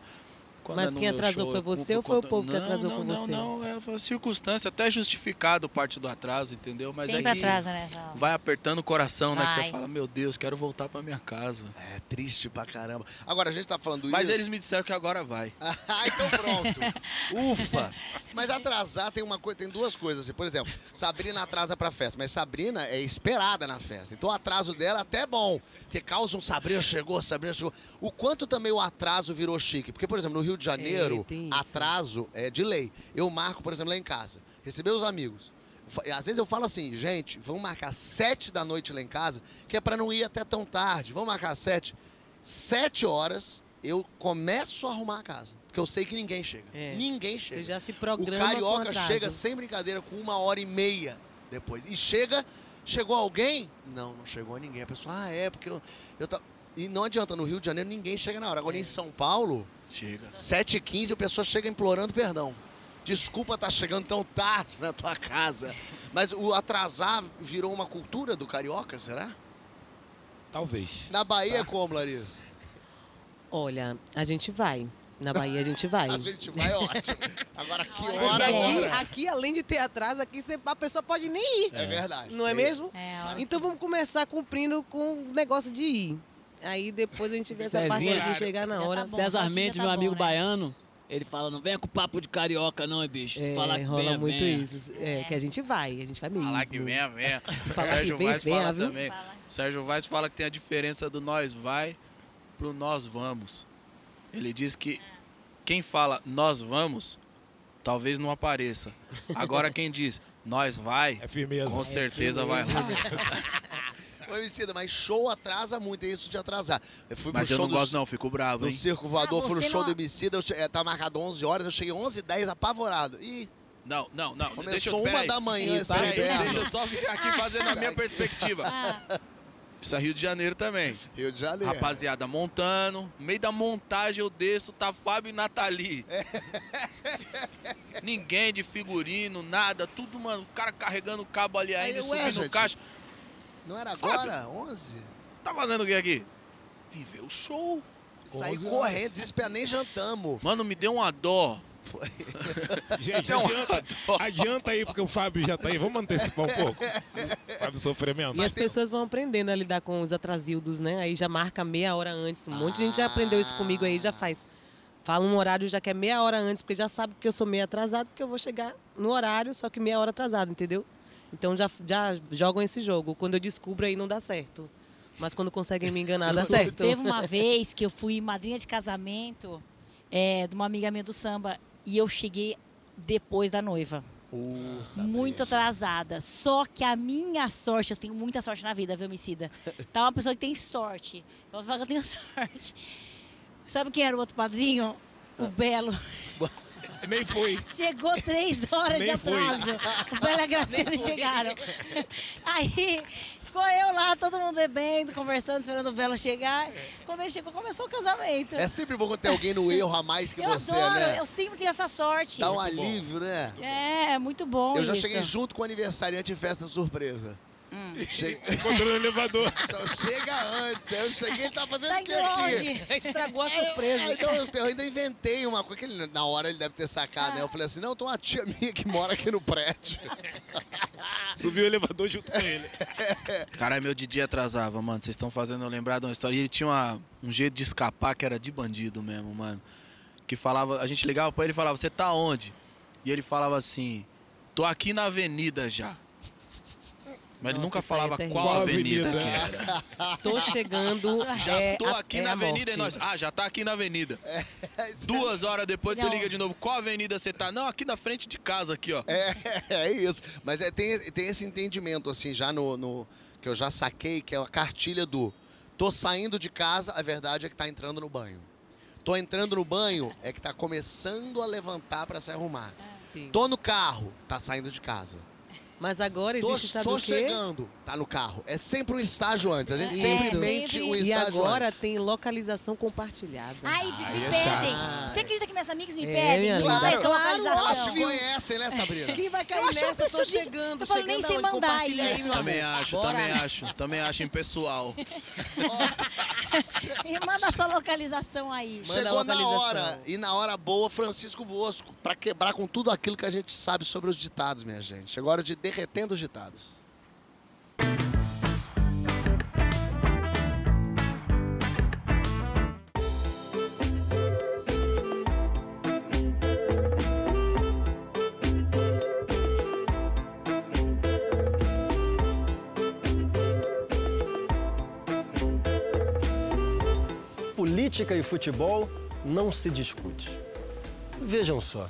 Quando Mas é quem atrasou show, foi você ou foi o povo que Não, atrasou não, com não, você? Não, é foi circunstância, até justificado parte do atraso, entendeu? Mas Sempre é que atrasa obra. vai apertando o coração, né? Que Vai. você fala, meu Deus, quero voltar pra minha casa. É triste pra caramba. Agora, a gente tá falando Mas isso... eles me disseram que agora vai. [laughs] Ah, então pronto. Ufa. Mas atrasar tem uma coisa, tem duas coisas. assim. Por exemplo, Sabrina atrasa pra festa, mas Sabrina é esperada na festa. Então o atraso dela é até bom, porque causa um Sabrina chegou, Sabrina chegou. O quanto também o atraso virou chique, porque por exemplo, no Rio de Janeiro, É, atraso é de lei. Eu marco, por exemplo, lá em casa, receber os amigos. Às vezes eu falo assim, gente, vamos marcar sete da noite lá em casa, que é pra não ir até tão tarde. Vamos marcar sete. Sete horas eu começo a arrumar a casa. Porque eu sei que ninguém chega. É. Ninguém chega. Você já se o programa com carioca chega sem brincadeira com uma hora e meia depois. E chega, chegou alguém? Não, não chegou ninguém. A pessoa, ah, é, porque eu, eu tá... E não adianta, no Rio de Janeiro ninguém chega na hora. Agora em São Paulo, Chega. 7h15 a pessoa chega implorando perdão. Desculpa estar chegando tão tarde na tua casa. Mas o atrasar virou uma cultura do carioca, será? Talvez. Na Bahia é como, Larissa? Olha, a gente vai. Na Bahia a gente vai. [laughs] A gente vai ótimo. Agora que hora, aqui, aqui, além de ter atraso, aqui você- a pessoa pode nem ir. É verdade. Não é mesmo? É, a hora Então vamos começar cumprindo com o negócio de ir. Aí depois a gente vê essa parte de chegar na tá hora. bom. César Mendes, tá meu bom, amigo né? baiano, ele fala, não venha com papo de carioca não, bicho. É, falar que rola venha, muito venha. isso. É, que a gente vai, a gente vai mesmo. Falar que venha, venha. [laughs] Falar Sérgio que vem, Vaz venha, fala viu? também. Fala. Sérgio Vaz fala que tem a diferença do nós vai pro nós vamos. Ele diz que quem fala nós vamos, talvez não apareça. Agora quem diz nós vai, É firmeza. com certeza vai [laughs] Ô, Emicida, mas show atrasa muito, é isso de atrasar. Eu fui Mas pro eu show não do, gosto não, fico bravo, do hein? Circo Voador, Ah, fui no show não- do Emicida, eu che- eh, tá marcado 11 horas, eu cheguei 11 h 10 apavorado. Ih, Não, não, não. Começou deixa eu, uma peraí. da manhã esse inverno. Deixa eu só vir aqui fazendo a minha [laughs] perspectiva. Ah, Isso é Rio de Janeiro também. Rio de Janeiro. Rapaziada montando, no meio da montagem eu desço, tá Fábio e Nathalie. [laughs] Ninguém de figurino, nada, tudo, mano. O cara carregando o cabo ali ainda, Aí, e ué, subindo o gente. caixa. Não era Fábio. agora? 11? Tá fazendo o que aqui? Vim ver o show. Saí 11 correndo, desesperado, nem jantamos. Mano, me deu uma dó. Foi. [laughs] Gente, uma adianta, adianta aí, porque o Fábio já tá aí. Vamos antecipar um pouco. O Fábio sofrimento. E as pessoas vão aprendendo a lidar com os atrasildos, né? Aí já marca meia hora antes. Um monte de gente já aprendeu isso comigo aí, já faz. Fala um horário já que é meia hora antes, porque já sabe que eu sou meio atrasado, que eu vou chegar no horário, só que meia hora atrasado, entendeu? Então já, já jogam esse jogo. Quando eu descubro aí não dá certo. Mas quando conseguem me enganar, dá certo. Teve uma [laughs] vez que eu fui madrinha de casamento é, de uma amiga minha do samba e eu cheguei depois da noiva. Uh, muito atrasada. Só que a minha sorte, eu tenho muita sorte na vida, viu, homicida? Tá uma pessoa que tem sorte. Eu vou falar que eu tenho [laughs] sorte. Sabe quem era o outro padrinho? O Belo. [laughs] Nem foi. Chegou três horas Nem de foi. atraso. O Belo e a Graciela chegaram. Aí ficou eu lá, todo mundo bebendo, conversando, esperando o Belo chegar. Quando ele chegou, começou o casamento. É sempre bom quando tem alguém no erro a mais que eu você, adoro, né? eu sempre tenho essa sorte. Dá um alívio, né? É, muito bom Eu já isso. cheguei junto com o aniversariante em festa surpresa. Hum. Che- [laughs] Encontrou no elevador. Então chega antes. Eu cheguei, ele tá fazendo Tá o que aqui? [laughs] Estragou a É, surpresa. é, então, eu, eu ainda inventei uma coisa que ele, na hora ele deve ter sacado, né? Eu falei assim, não, tem uma tia minha que mora aqui no prédio. [laughs] Subiu o elevador junto com ele. Cara, meu Didi atrasava, mano. Vocês estão fazendo eu lembrar de uma história. E ele tinha uma- um jeito de escapar que era de bandido mesmo, mano. Que falava, a gente ligava pra ele e falava, você tá onde? E ele falava assim, tô aqui na avenida já. Mas ele Nossa, nunca é falava terrível. qual avenida, avenida? que era. Tô chegando. [laughs] Já é, tô aqui é na avenida e morte. nós. Ah, já tá aqui na avenida. Isso Duas horas depois Não. você liga de novo. Qual avenida você tá? Não, aqui na frente de casa, aqui, ó. É, [laughs] é isso. Mas é, tem, tem esse entendimento, assim, já no, no- Que eu já saquei, que é a cartilha do. Tô saindo de casa, a verdade é que tá entrando no banho. Tô entrando no banho, é que tá começando a levantar pra se arrumar. Sim. Tô no carro, tá saindo de casa. Mas agora Tô, existe, sabe tô o quê? chegando, tá no carro. É sempre um estágio antes. A gente É, sempre sempre. mente um E estágio agora antes. tem localização compartilhada. Ai, me é pedem. chato. Você acredita que minhas amigas me É, pedem? minha Me linda. pedem essa Claro, localização. elas te conhecem, né, Sabrina? Quem vai cair Eu acho nessa? isso Tô de- chegando, eu falo, nem chegando sei aonde? mandar Compartilha isso. aí, meu Também acho, Bora. também acho. Também acho impessoal. [laughs] Me [laughs] manda essa localização aí. Manda Chegou na localização. hora, e na hora boa, Francisco Bosco, pra quebrar com tudo aquilo que a gente sabe sobre os ditados, minha gente. Chegou a hora de derretendo os ditados. Política e futebol não se discute. Vejam só,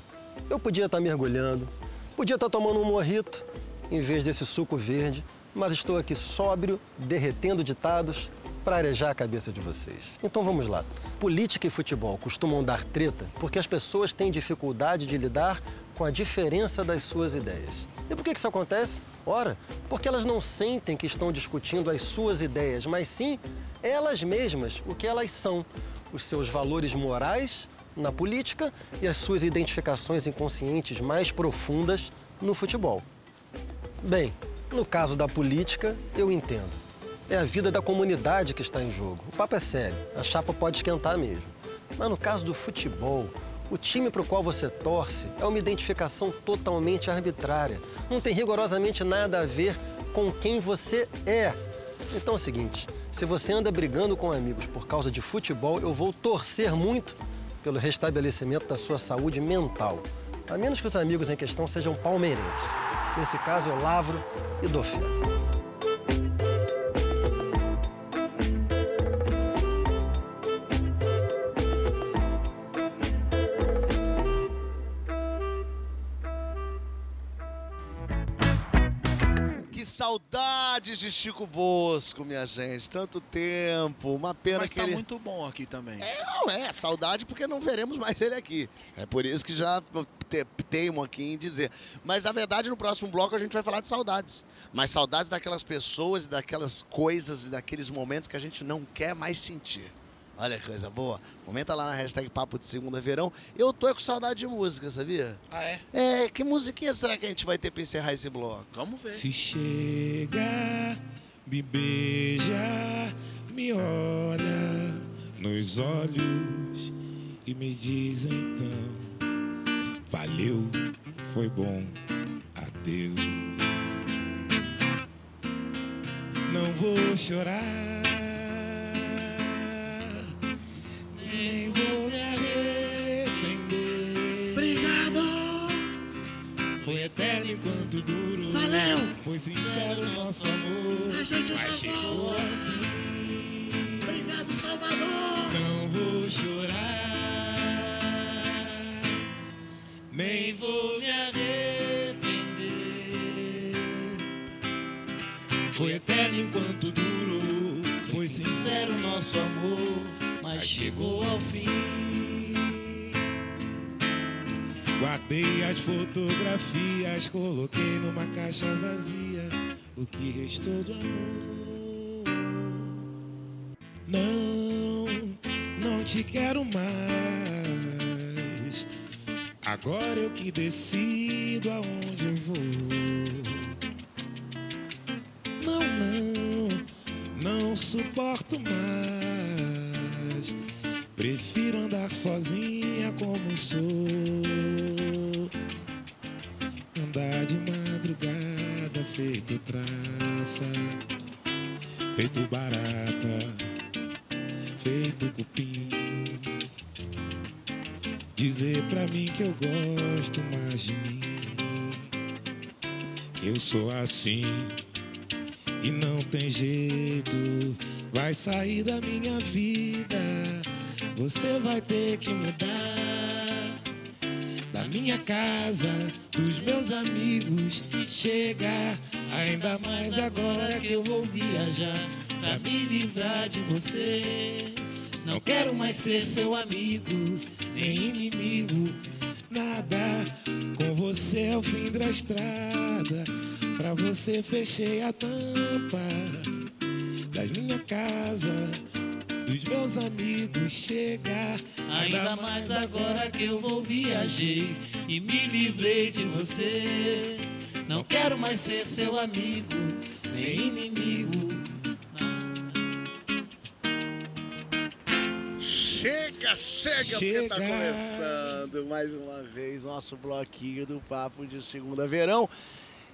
eu podia estar mergulhando, podia estar tomando um morrito em vez desse suco verde, mas estou aqui sóbrio, derretendo ditados para arejar a cabeça de vocês. Então vamos lá. Política e futebol costumam dar treta porque as pessoas têm dificuldade de lidar com a diferença das suas ideias. E por que que isso acontece? Ora, porque elas não sentem que estão discutindo as suas ideias, mas sim elas mesmas, o que elas são, os seus valores morais na política e as suas identificações inconscientes mais profundas no futebol. Bem, no caso da política, eu entendo. É a vida da comunidade que está em jogo. O papo é sério, a chapa pode esquentar mesmo. Mas no caso do futebol, o time para o qual você torce é uma identificação totalmente arbitrária. Não tem rigorosamente nada a ver com quem você é. Então é o seguinte: se você anda brigando com amigos por causa de futebol, eu vou torcer muito pelo restabelecimento da sua saúde mental. A menos que os amigos em questão sejam palmeirenses. Nesse caso, eu lavro e dou fé. De Chico Bosco, minha gente. Tanto tempo. Uma pena Mas que tá ele. muito bom aqui também. É, não é, saudade porque não veremos mais ele aqui. É por isso que já te- teimo aqui em dizer. Mas na verdade, no próximo bloco a gente vai falar de saudades. Mas saudades daquelas pessoas, daquelas coisas, daqueles momentos que a gente não quer mais sentir. Olha que coisa boa. Comenta lá na hashtag Papo de Segunda Verão. Eu tô com saudade de música, sabia? Ah, é? É, que musiquinha será que a gente vai ter pra encerrar esse bloco? Vamos ver. Se chega, me beija, me olha nos olhos e me diz então: Valeu, foi bom, adeus. Não vou chorar, enquanto durou. Valeu! Foi sincero nosso amor. A gente mas chegou ao fim. Obrigado, Salvador. Não vou chorar, nem vou me arrepender. Foi eterno enquanto durou. Foi sincero nosso amor, mas chegou ao fim. Guardei as fotografias, coloquei numa caixa vazia o que restou do amor. Não, não te quero mais. Agora eu que decido aonde eu vou. Não, não, não suporto mais. Prefiro andar sozinha como sou. Andar de madrugada feito traça, feito barata, feito cupim. Dizer pra mim que eu gosto mais de mim. Eu sou assim e não tem jeito. Vai sair da minha vida. Você vai ter que mudar da minha casa, dos meus amigos. Chega, ainda mais agora que eu vou viajar pra me livrar de você. Não quero mais ser seu amigo, nem inimigo. Nada, com você é o fim da estrada. Pra você fechei a tampa das minha casa, dos meus amigos. Chega, Ainda mais agora que eu vou viajei e me livrei de você. Não quero mais ser seu amigo, nem inimigo. Chega, chega, porque tá Chega. começando mais uma vez nosso bloquinho do Papo de Segunda Verão.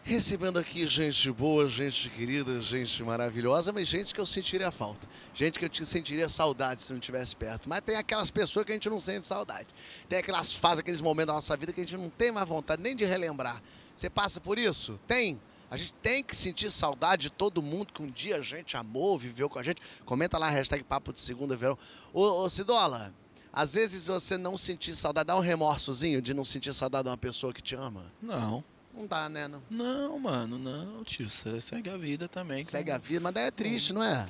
Recebendo aqui gente boa, gente querida, gente maravilhosa, mas gente que eu sentiria falta. Gente que eu te sentiria saudade se não estivesse perto. Mas tem aquelas pessoas que a gente não sente saudade. Tem aquelas fases, aqueles momentos da nossa vida que a gente não tem mais vontade nem de relembrar. Você passa por isso? Tem? A gente tem que sentir saudade de todo mundo que um dia a gente amou, viveu com a gente. Comenta lá hashtag Papo de Segunda Verão. Ô, ô Cidola, às vezes você não sentir saudade, dá um remorsozinho de não sentir saudade de uma pessoa que te ama? Não. Não dá, né? Não. Não, mano, não, tio. Você segue a vida também. Segue não- a vida, mas daí é triste, não é?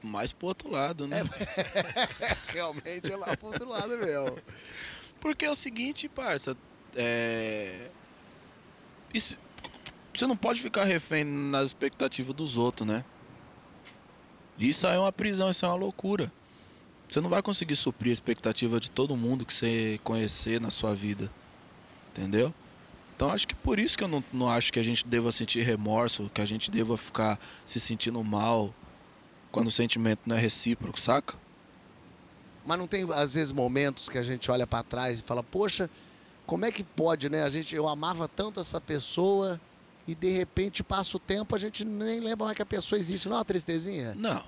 Mais pro outro lado, né? [laughs] Realmente é lá pro outro lado mesmo. Porque é o seguinte, parça. É. Isso... Você não pode ficar refém nas expectativas dos outros, né? Isso aí é uma prisão, isso é uma loucura. Você não vai conseguir suprir a expectativa de todo mundo que você conhecer na sua vida. Entendeu? Então acho que por isso que eu não, não acho que a gente deva sentir remorso, que a gente deva ficar se sentindo mal quando o sentimento não é recíproco, saca? Mas não tem, às vezes, momentos que a gente olha pra trás e fala, poxa, como é que pode, né? A gente, eu amava tanto essa pessoa e de repente passa o tempo, a gente nem lembra mais que a pessoa existe. Não é uma tristezinha? Não.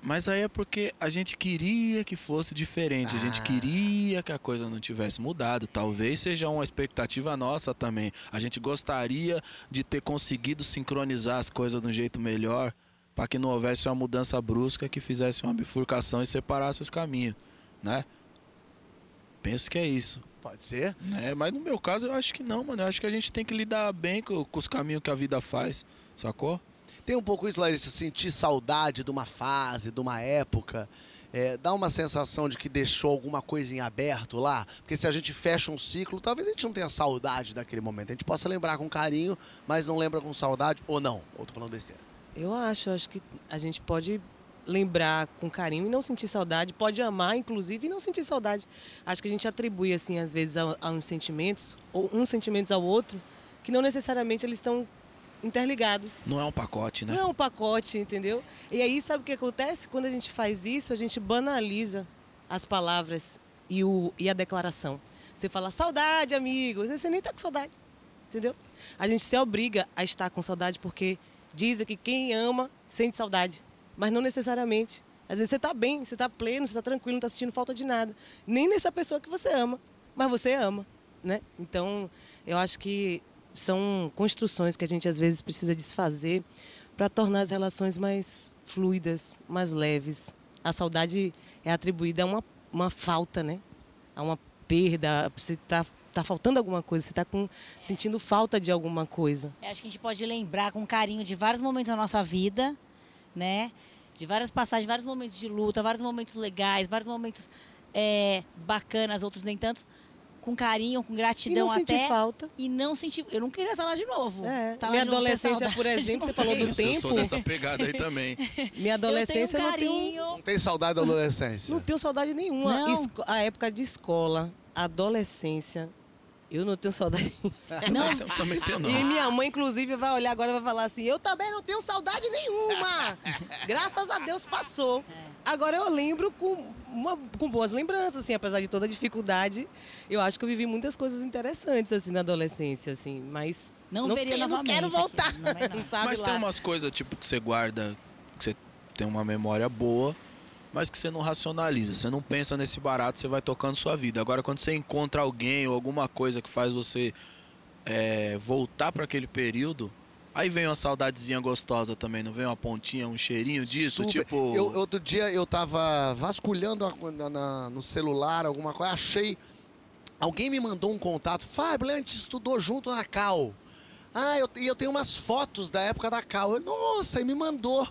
Mas aí é porque a gente queria que fosse diferente, a gente Ah. queria que a coisa não tivesse mudado. Talvez seja uma expectativa nossa também. A gente gostaria de ter conseguido sincronizar as coisas de um jeito melhor, para que não houvesse uma mudança brusca que fizesse uma bifurcação e separasse os caminhos, né? Penso que é isso. Pode ser. Né? Mas no meu caso eu acho que não, mano. Eu acho que a gente tem que lidar bem com, com os caminhos que a vida faz, sacou? Tem um pouco isso, Larissa, sentir saudade de uma fase, de uma época. É, dá uma sensação de que deixou alguma coisa em aberto lá. Porque se a gente fecha um ciclo, talvez a gente não tenha saudade daquele momento. A gente possa lembrar com carinho, mas não lembra com saudade. Ou não. Ou tô falando besteira. Eu acho, acho que a gente pode lembrar com carinho e não sentir saudade, pode amar, inclusive, e não sentir saudade. Acho que a gente atribui, assim, às vezes, a, a uns sentimentos, ou uns sentimentos ao outro, que não necessariamente eles estão interligados. Não é um pacote, né? Não é um pacote, entendeu? E aí, sabe o que acontece? Quando a gente faz isso, a gente banaliza as palavras e, o, e a declaração. Você fala, saudade, amigo. Às vezes você nem tá com saudade, entendeu? A gente se obriga a estar com saudade porque dizem que quem ama sente saudade, mas não necessariamente. Às vezes você tá bem, você tá pleno, você tá tranquilo, não tá sentindo falta de nada. Nem nessa pessoa que você ama, mas você ama, né? Então, eu acho que são construções que a gente às vezes precisa desfazer para tornar as relações mais fluidas, mais leves. A saudade é atribuída a uma, uma falta, né? A uma perda, você tá, tá faltando alguma coisa, você tá com, sentindo falta de alguma coisa. Eu acho que a gente pode lembrar com carinho de vários momentos da nossa vida, né? De várias passagens, vários momentos de luta, vários momentos legais, vários momentos é, bacanas, outros nem tanto. Com carinho, com gratidão e não até. falta. E não sentir. Eu não queria estar lá de novo. É, Tá minha adolescência, por [laughs] exemplo, você falou do Isso, eu sou tempo. dessa pegada aí também. [laughs] Minha adolescência eu eu tenho um não tenho, carinho. Não tem saudade da adolescência. não tenho saudade nenhuma. Não. A época de escola, adolescência, eu não tenho saudade. [laughs] Não, Eu também tenho não. E minha mãe, inclusive, vai olhar agora e vai falar assim: eu também não tenho saudade nenhuma. [laughs] Graças a Deus passou. Agora eu lembro com, uma- com boas lembranças, assim, apesar de toda a dificuldade. Eu acho que eu vivi muitas coisas interessantes, assim, na adolescência, assim, mas. Não veria quero, novamente Não quero voltar. não vai não. [laughs] Sabe Mas lá. tem umas coisas, tipo, que você guarda, que você tem uma memória boa, mas que você não racionaliza. Você não pensa nesse barato, você vai tocando sua vida. Agora, quando você encontra alguém ou alguma coisa que faz você é, voltar para aquele período, aí vem uma saudadezinha gostosa também, não vem uma pontinha, um cheirinho disso? Super. Tipo. Eu, outro dia eu tava vasculhando na- na- no celular alguma coisa, achei. Alguém me mandou um contato. Fábio, a gente estudou junto na Cal. Ah, eu, e eu tenho umas fotos da época da Cal. Eu, Nossa, e me mandou.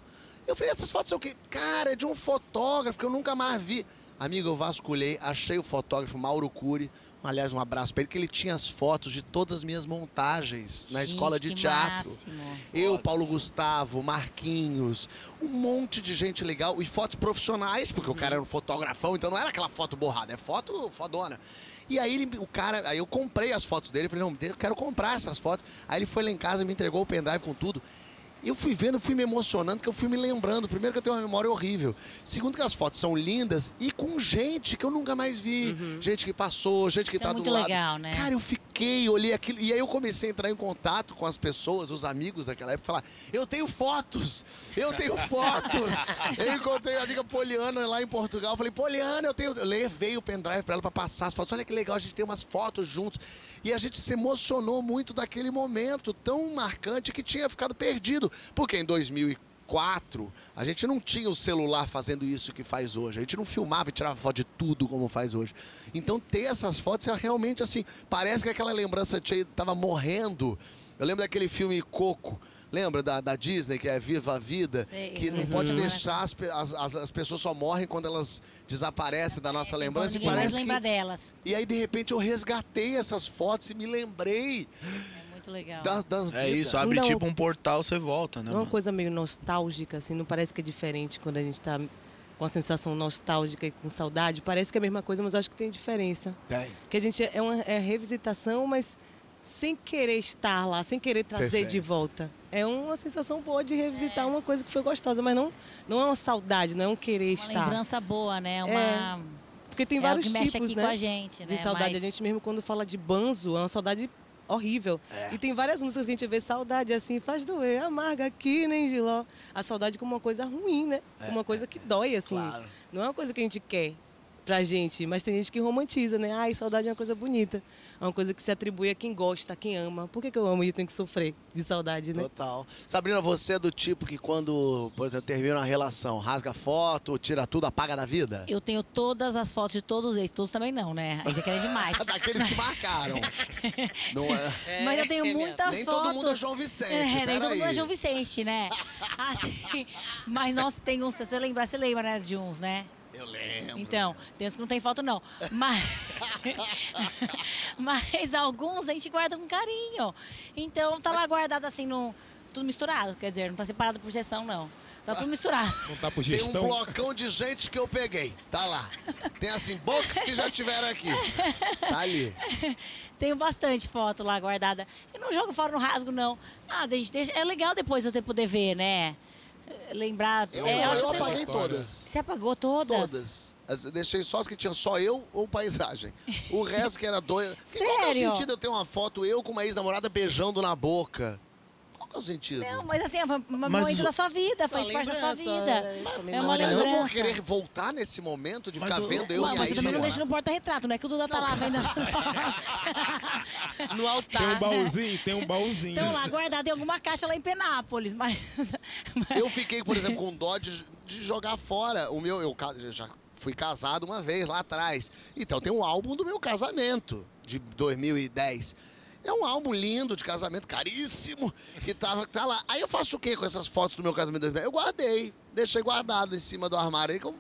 Eu falei, essas fotos são o quê? Cara, é de um fotógrafo que eu nunca mais vi. Amigo, eu vasculhei, achei o fotógrafo Mauro Cury. Aliás, um abraço pra ele, que ele tinha as fotos de todas as minhas montagens na Gente, escola de teatro. máximo. Eu, Paulo Gustavo, Marquinhos, um monte de gente legal e fotos profissionais, porque o cara era um fotografão, então não era aquela foto borrada, é foto fodona. E aí ele- o cara, aí eu comprei as fotos dele, falei, não, eu quero comprar essas fotos. Aí ele foi lá em casa, me entregou o pendrive com tudo. Eu fui vendo, fui me emocionando, que eu fui me lembrando. Primeiro que eu tenho uma memória horrível. Segundo que as fotos são lindas e com gente que eu nunca mais vi. Gente que passou, gente que Isso é tá muito do lado. legal, né? Cara, eu fiquei, olhei aquilo. E aí eu comecei a entrar em contato com as pessoas, os amigos daquela época, falar: eu tenho fotos! Eu tenho [laughs] fotos! eu encontrei a amiga Poliana lá em Portugal. Eu falei, Poliana, eu tenho. Eu levei o pendrive pra ela pra passar as fotos. Olha que legal, a gente tem umas fotos juntos. E a gente se emocionou muito daquele momento tão marcante que tinha ficado perdido. Porque em 2004, a gente não tinha o celular fazendo isso que faz hoje. A gente não filmava e tirava foto de tudo como faz hoje. Então ter essas fotos é realmente assim, parece que aquela lembrança tinha- tava morrendo. Eu lembro daquele filme Coco. Lembra da, da Disney, que é Viva a Vida? Sei. Que não Uhum. pode deixar, as, as, as, as pessoas só morrem quando elas desaparecem da nossa lembrança. E parece lembra que delas. e aí, de repente, eu resgatei essas fotos e me lembrei É muito legal. das, das É vidas. isso, abre Não. tipo um portal, você volta, né? É uma mano? coisa meio nostálgica, assim, não parece que é diferente quando a gente tá com a sensação nostálgica e com saudade. Parece que é a mesma coisa, mas acho que tem diferença. Tem. Que a gente é uma é revisitação, mas sem querer estar lá, sem querer trazer de Perfeito. volta. É uma sensação boa de revisitar uma coisa que foi gostosa, mas não, não é uma saudade, não é um querer Uma estar. lembrança boa, né? Uma... Porque tem é vários o que mexe tipos, aqui né? com a gente, né? de saudade. Mas- A gente mesmo quando fala de banzo, é uma saudade horrível. É. E tem várias músicas que a gente vê saudade assim, faz doer, amarga aqui, nem giló. A saudade como uma coisa ruim, né? Uma coisa que dói, assim. Claro. Não é uma coisa que a gente quer pra gente, mas tem gente que romantiza, né? Ai, saudade é uma coisa bonita. É uma coisa que se atribui a quem gosta, a quem ama. Por que, que eu amo e eu tenho que sofrer de saudade, né? Total. Sabrina, você é do tipo que quando, por exemplo, termina uma relação, rasga foto, tira tudo, apaga da vida? Eu tenho todas as fotos de todos eles. Todos também não, né? Aí já querem demais. [laughs] Daqueles que marcaram. [laughs] Não é? Mas eu tenho É, muitas Nem fotos. todo mundo é João Vicente. É, nem todo mundo é João Vicente, né? Assim, mas nossa, tem uns. Se você lembrar, você lembra, né, de uns, né? Eu lembro. Então, tem uns que não tem foto, não. Mas, [laughs] mas alguns a gente guarda com carinho. Então, tá lá guardado assim, no, tudo misturado. Quer dizer, não tá separado por seção, não. Tá tudo misturado. Não tá por Tem um gestão? blocão de gente que eu peguei. Tá lá. Tem assim, books que já tiveram aqui. Tá ali. [laughs] Tenho bastante foto lá guardada. Eu não jogo fora no rasgo, não. Ah, gente, deixa, é legal depois você poder ver, né? Lembrar. Eu, é, eu, acho eu que- apaguei todas. Você apagou todas? Todas. As- Deixei só as que tinham só eu ou paisagem. O resto que era dois. Porque Qual que é o Sério? sentido eu ter uma foto eu com uma ex-namorada beijando na boca? Qual é o sentido? Não, mas assim, uma Mas momento da sua vida, faz parte da sua lembrança, vida. é, É uma memória. eu vou lembrança. querer voltar nesse momento de Mas ficar o- vendo eu e mas a você também não deixa no porta-retrato, não é que o Duda tá lá vendo. No altar. Tem um baúzinho, tem um baúzinho. Então lá, guardado em alguma caixa lá em Penápolis, mas. mas- Eu fiquei, por exemplo, com dó de, de jogar fora. O meu, eu já fui casado uma vez lá atrás. Então tem um álbum do meu casamento. de 2010. É um álbum lindo de casamento, caríssimo, que tava, tá lá. Aí eu faço o quê com essas fotos do meu casamento de 2010? Eu guardei, deixei guardado em cima do armário aí, que eu,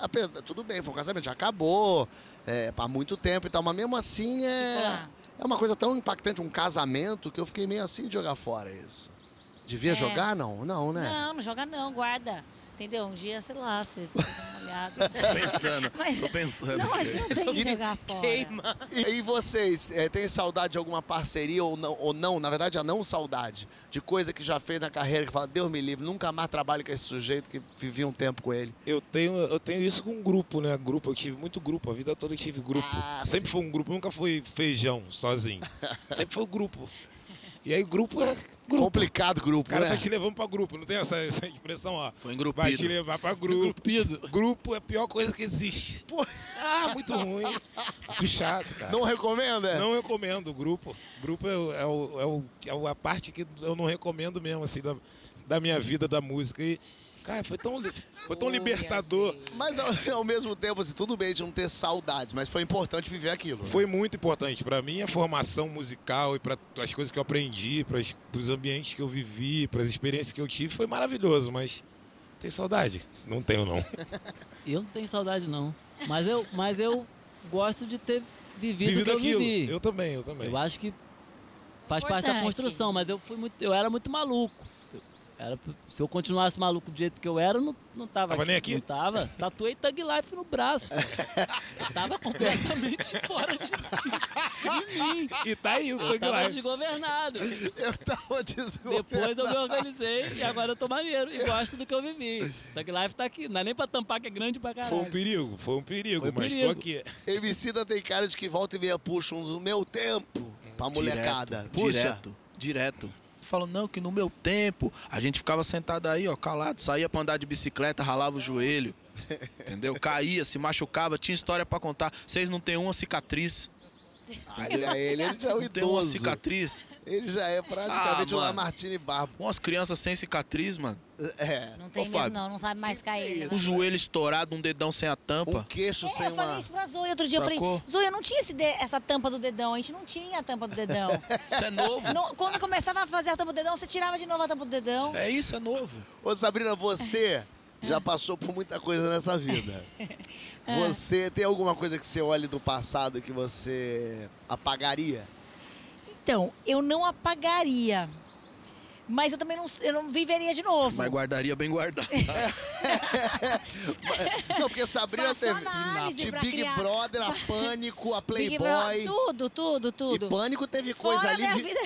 apesar- tudo bem, foi um casamento, já acabou, é, há muito tempo e tal, mas mesmo assim é, é uma coisa tão impactante, um casamento, que eu fiquei meio assim de jogar fora isso. Devia É. jogar? Não, não, né? Não, não joga não, guarda. Entendeu? Um dia, sei lá, você dá uma olhada. [laughs] Tô pensando, Mas- tô pensando. Não, acho que não tem que jogar fora. E, e vocês, é, têm saudade de alguma parceria ou não, ou não? Na verdade, a não saudade. De coisa que já fez na carreira, que fala, Deus me livre, nunca mais trabalho com esse sujeito que vivi um tempo com ele. Eu tenho, eu tenho isso com grupo, né? Grupo, eu tive muito grupo, a vida toda eu tive grupo. Ah, Sempre foi um grupo, nunca foi feijão, sozinho. [laughs] Sempre foi grupo. E aí grupo é grupo. Complicado grupo, O cara né? tá te levando pra grupo, não tem essa, essa expressão, ó. Foi engrupido. Vai te levar pra grupo. Grupo é a pior coisa que existe. [laughs] Ah, muito ruim. Muito chato, cara. Não recomenda? Não recomendo grupo. Grupo é, o- é, o- é, o- é a parte que eu não recomendo mesmo, assim, da, da minha vida, da música. E, cara, foi tão, foi tão libertador. Mas ao, [laughs] ao mesmo tempo, assim, tudo bem de não ter saudades, mas foi importante viver aquilo. né? Foi muito importante para mim a formação musical e para as coisas que eu aprendi, para os ambientes que eu vivi, para as experiências que eu tive, foi maravilhoso, mas tem saudade? Não tenho não. [laughs] Eu não tenho saudade, não. Mas eu, mas eu gosto de ter vivido o Vivido eu aquilo. vivi. Eu também, eu também. Eu acho que faz parte da Importante. construção, mas eu fui muito, eu era muito maluco. Era, se eu continuasse maluco do jeito que eu era, eu não, não tava, Tava nem aqui? Não tava. Tatuei Thug Life no braço. [laughs] tava completamente fora de, de, de mim. E tá aí o Eu Thug tava Life. desgovernado. Eu tava desgovernado. Depois eu me organizei e agora eu tô maneiro e gosto do que eu vivi. Thug Life tá aqui. Não é nem pra tampar que é grande pra caralho. Foi um perigo, foi um perigo, Foi um mas perigo. tô aqui. Emicida tem cara de que volta e meia puxa um do meu tempo pra molecada. Direto, Puxa. Direto, direto. Falou, não, que no meu tempo a gente ficava sentado aí, ó, calado, saía pra andar de bicicleta, ralava o joelho. [laughs] Entendeu? Caía, se machucava, tinha história pra contar. Vocês não têm uma cicatriz. Olha ele, ele já é um Não tem uma idoso. cicatriz. Ele já é praticamente Ah, um. Lamartine Barbo. Umas crianças sem cicatriz, mano. É. Não tem Ô, mesmo, não. Não sabe mais cair. Um joelho estourado, um dedão sem a tampa. queixo É, sem eu falei uma... isso pra Zoe outro dia. Eu Sacou? falei, Zoe, eu não tinha esse de- essa tampa do dedão. A gente não tinha a tampa do dedão. [laughs] Isso é novo. Não- quando eu começava a fazer a tampa do dedão, você tirava de novo a tampa do dedão. É isso, é novo. Ô Sabrina, você já passou por muita coisa nessa vida. [laughs] Você tem alguma coisa que você olhe do passado que você apagaria? Então, eu não apagaria. Mas eu também não, eu não viveria de novo. Mas guardaria bem guardado. [laughs] Não, porque Sabrina Faço teve de Big criar- Brother, a [laughs] Pânico, a Playboy. Tudo, tudo, tudo. E Pânico teve Fora coisa ali de, vida-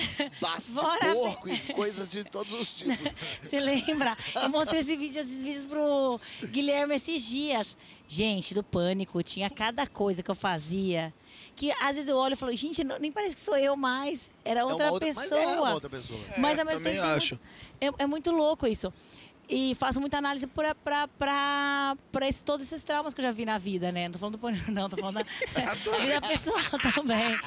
de [laughs] Fora porco e coisas de todos os tipos. Você lembra? Eu mostrei esse vídeo, esses vídeos pro Guilherme esses dias. Gente, do pânico, tinha cada coisa que eu fazia. Que às vezes eu olho e falo, gente, não- nem parece que sou eu mais. Era outra, é uma outra, pessoa. Mas é uma outra pessoa. Mas ao mesmo também tempo tem acho. muito- é, é muito louco isso. E faço muita análise pra, pra, pra, pra esse- todos esses traumas que eu já vi na vida, né? Não tô falando do pânico, não, tô falando da, [laughs] da vida pessoal também.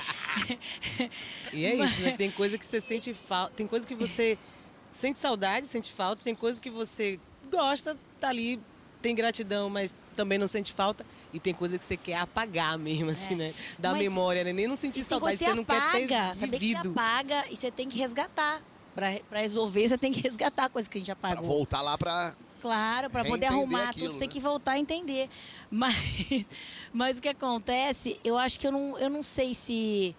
E é isso, né? [laughs] Tem coisa que você sente falta, tem coisa que você sente saudade, sente falta, tem coisa que você gosta, tá ali, tem gratidão, mas também não sente falta. E tem coisa que você quer apagar mesmo, assim, né? Da Mas- memória, né? Nem não sentir E se saudade, você você não apaga, quer ter saber que você apaga e você tem que resgatar. Pra, pra resolver, você tem que resgatar a coisa que a gente Pra apagou. voltar lá pra. Claro, para poder arrumar aquilo, tudo, você tem né? que voltar a entender. [laughs] Mas, mas o que acontece, eu acho que eu não, eu não sei se.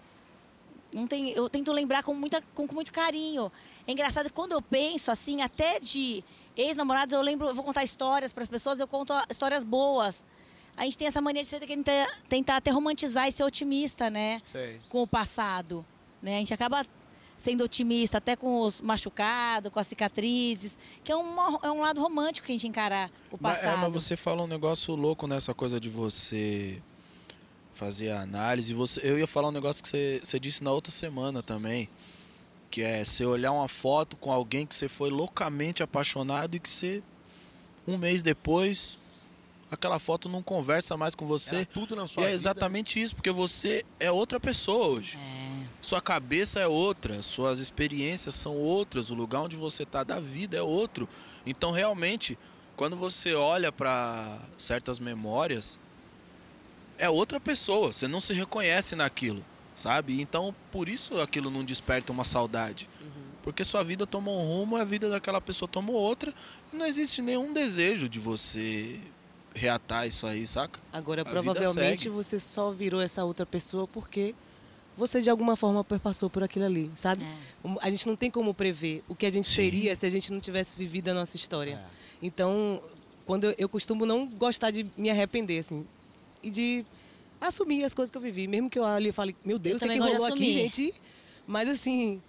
Não tem, eu tento lembrar com, muita, com, com muito carinho. É engraçado que quando eu penso assim, até de ex-namorados, eu lembro, eu vou contar histórias para as pessoas, eu conto histórias boas. A gente tem essa mania de você tentar, tentar até romantizar e ser otimista, né? Sei. com o passado. Né? A gente acaba sendo otimista até com os machucados, com as cicatrizes, que é, uma- é um lado romântico que a gente encarar o Mas, passado. é, mas você fala um negócio louco nessa coisa de você fazer a análise. Você, eu ia falar um negócio que você, você disse na outra semana também. Que é você olhar uma foto com alguém que você foi loucamente apaixonado e que você, um mês depois, aquela foto não conversa mais com você. Era tudo na E sua é vida. exatamente isso, porque você é outra pessoa hoje. É. Sua cabeça é outra, suas experiências são outras, o lugar onde você está da vida é outro. Então, realmente, quando você olha para certas memórias, é outra pessoa, você não se reconhece naquilo. sabe? Então, por isso aquilo não desperta uma saudade. Porque sua vida tomou um rumo, a vida daquela pessoa tomou outra, e não existe nenhum desejo de você reatar isso aí, saca? Agora, A provavelmente você só virou essa outra pessoa porque você de alguma forma passou por aquilo ali, sabe? Um- A gente não tem como prever o que a gente seria se a gente não tivesse vivido a nossa história. Então, quando eu, eu costumo não gostar de me arrepender, assim, e de assumir as coisas que eu vivi, mesmo que eu olhe e fale, meu Deus, o que, é que rolou aqui, gente? Mas assim,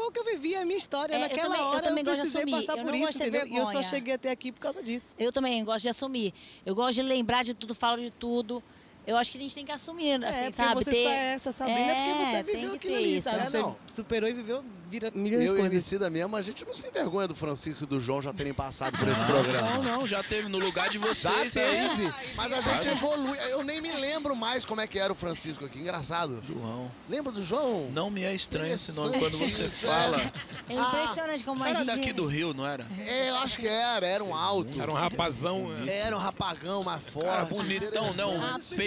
foi o que eu vivi, a minha história. É, eu Naquela também- eu hora também gosto de precisei assumir. passar Eu por isso, entendeu? E eu só cheguei até aqui por causa disso. Eu também gosto de assumir. Eu gosto de lembrar de tudo, falo de tudo. Eu acho que a gente tem que assumir, assim, é, porque sabe? você Ter... só é essa Sabrina porque você É, viveu que aquilo ali, isso, sabe? é, Você não. superou e viveu vira, milhões de Eu e coisas. Emicida mesmo, a gente não se envergonha do Francisco e do João já terem passado por esse programa. Não, não, já teve no lugar de vocês Já teve, mas a gente evolui. Eu nem me lembro mais como é que era o Francisco aqui. Engraçado. João. Lembra do João? Não me é estranho esse nome quando você fala. É impressionante como a Era gente... daqui do Rio, não era? É, eu acho que era. Era um alto. Era um rapazão. Era um rapagão mais forte. Cara, bonitão, né? Um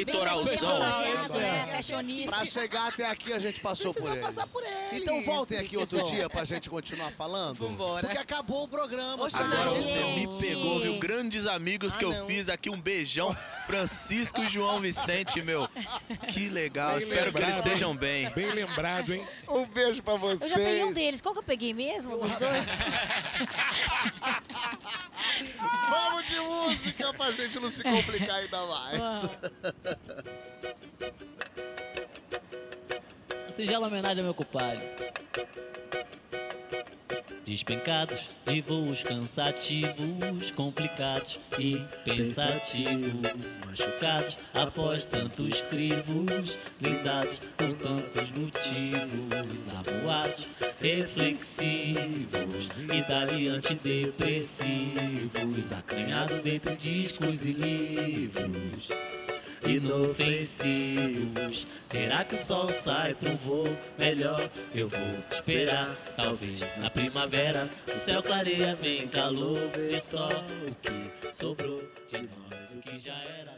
peitoralzão. É, fashionista. Pra chegar até aqui, a gente passou por ele. passar por ele. Então voltem aqui outro dia pra gente continuar falando. Vambora. Porque acabou o programa. Agora você me pegou, viu? Grandes amigos Ah, que eu fiz aqui. Um beijão. [laughs] Francisco e João Vicente, meu. Que legal. Bem Espero que eles lembrado, estejam bem. Bem lembrado, hein? Um beijo pra vocês. Eu já peguei um deles. Qual que eu peguei mesmo? Dos dois? [laughs] Vamos de música pra gente não se complicar ainda mais. Uma singela homenagem ao meu compadre. Despencados de voos cansativos, complicados e pensativos, machucados após tantos crivos, blindados por tantos motivos, avoados, reflexivos e dali antidepressivos, acanhados entre discos e livros inofensivos. Será que o sol sai pra um voo melhor? Eu vou esperar, talvez na primavera. O céu clareia, vem calor, vê só o que sobrou de nós, o que já era.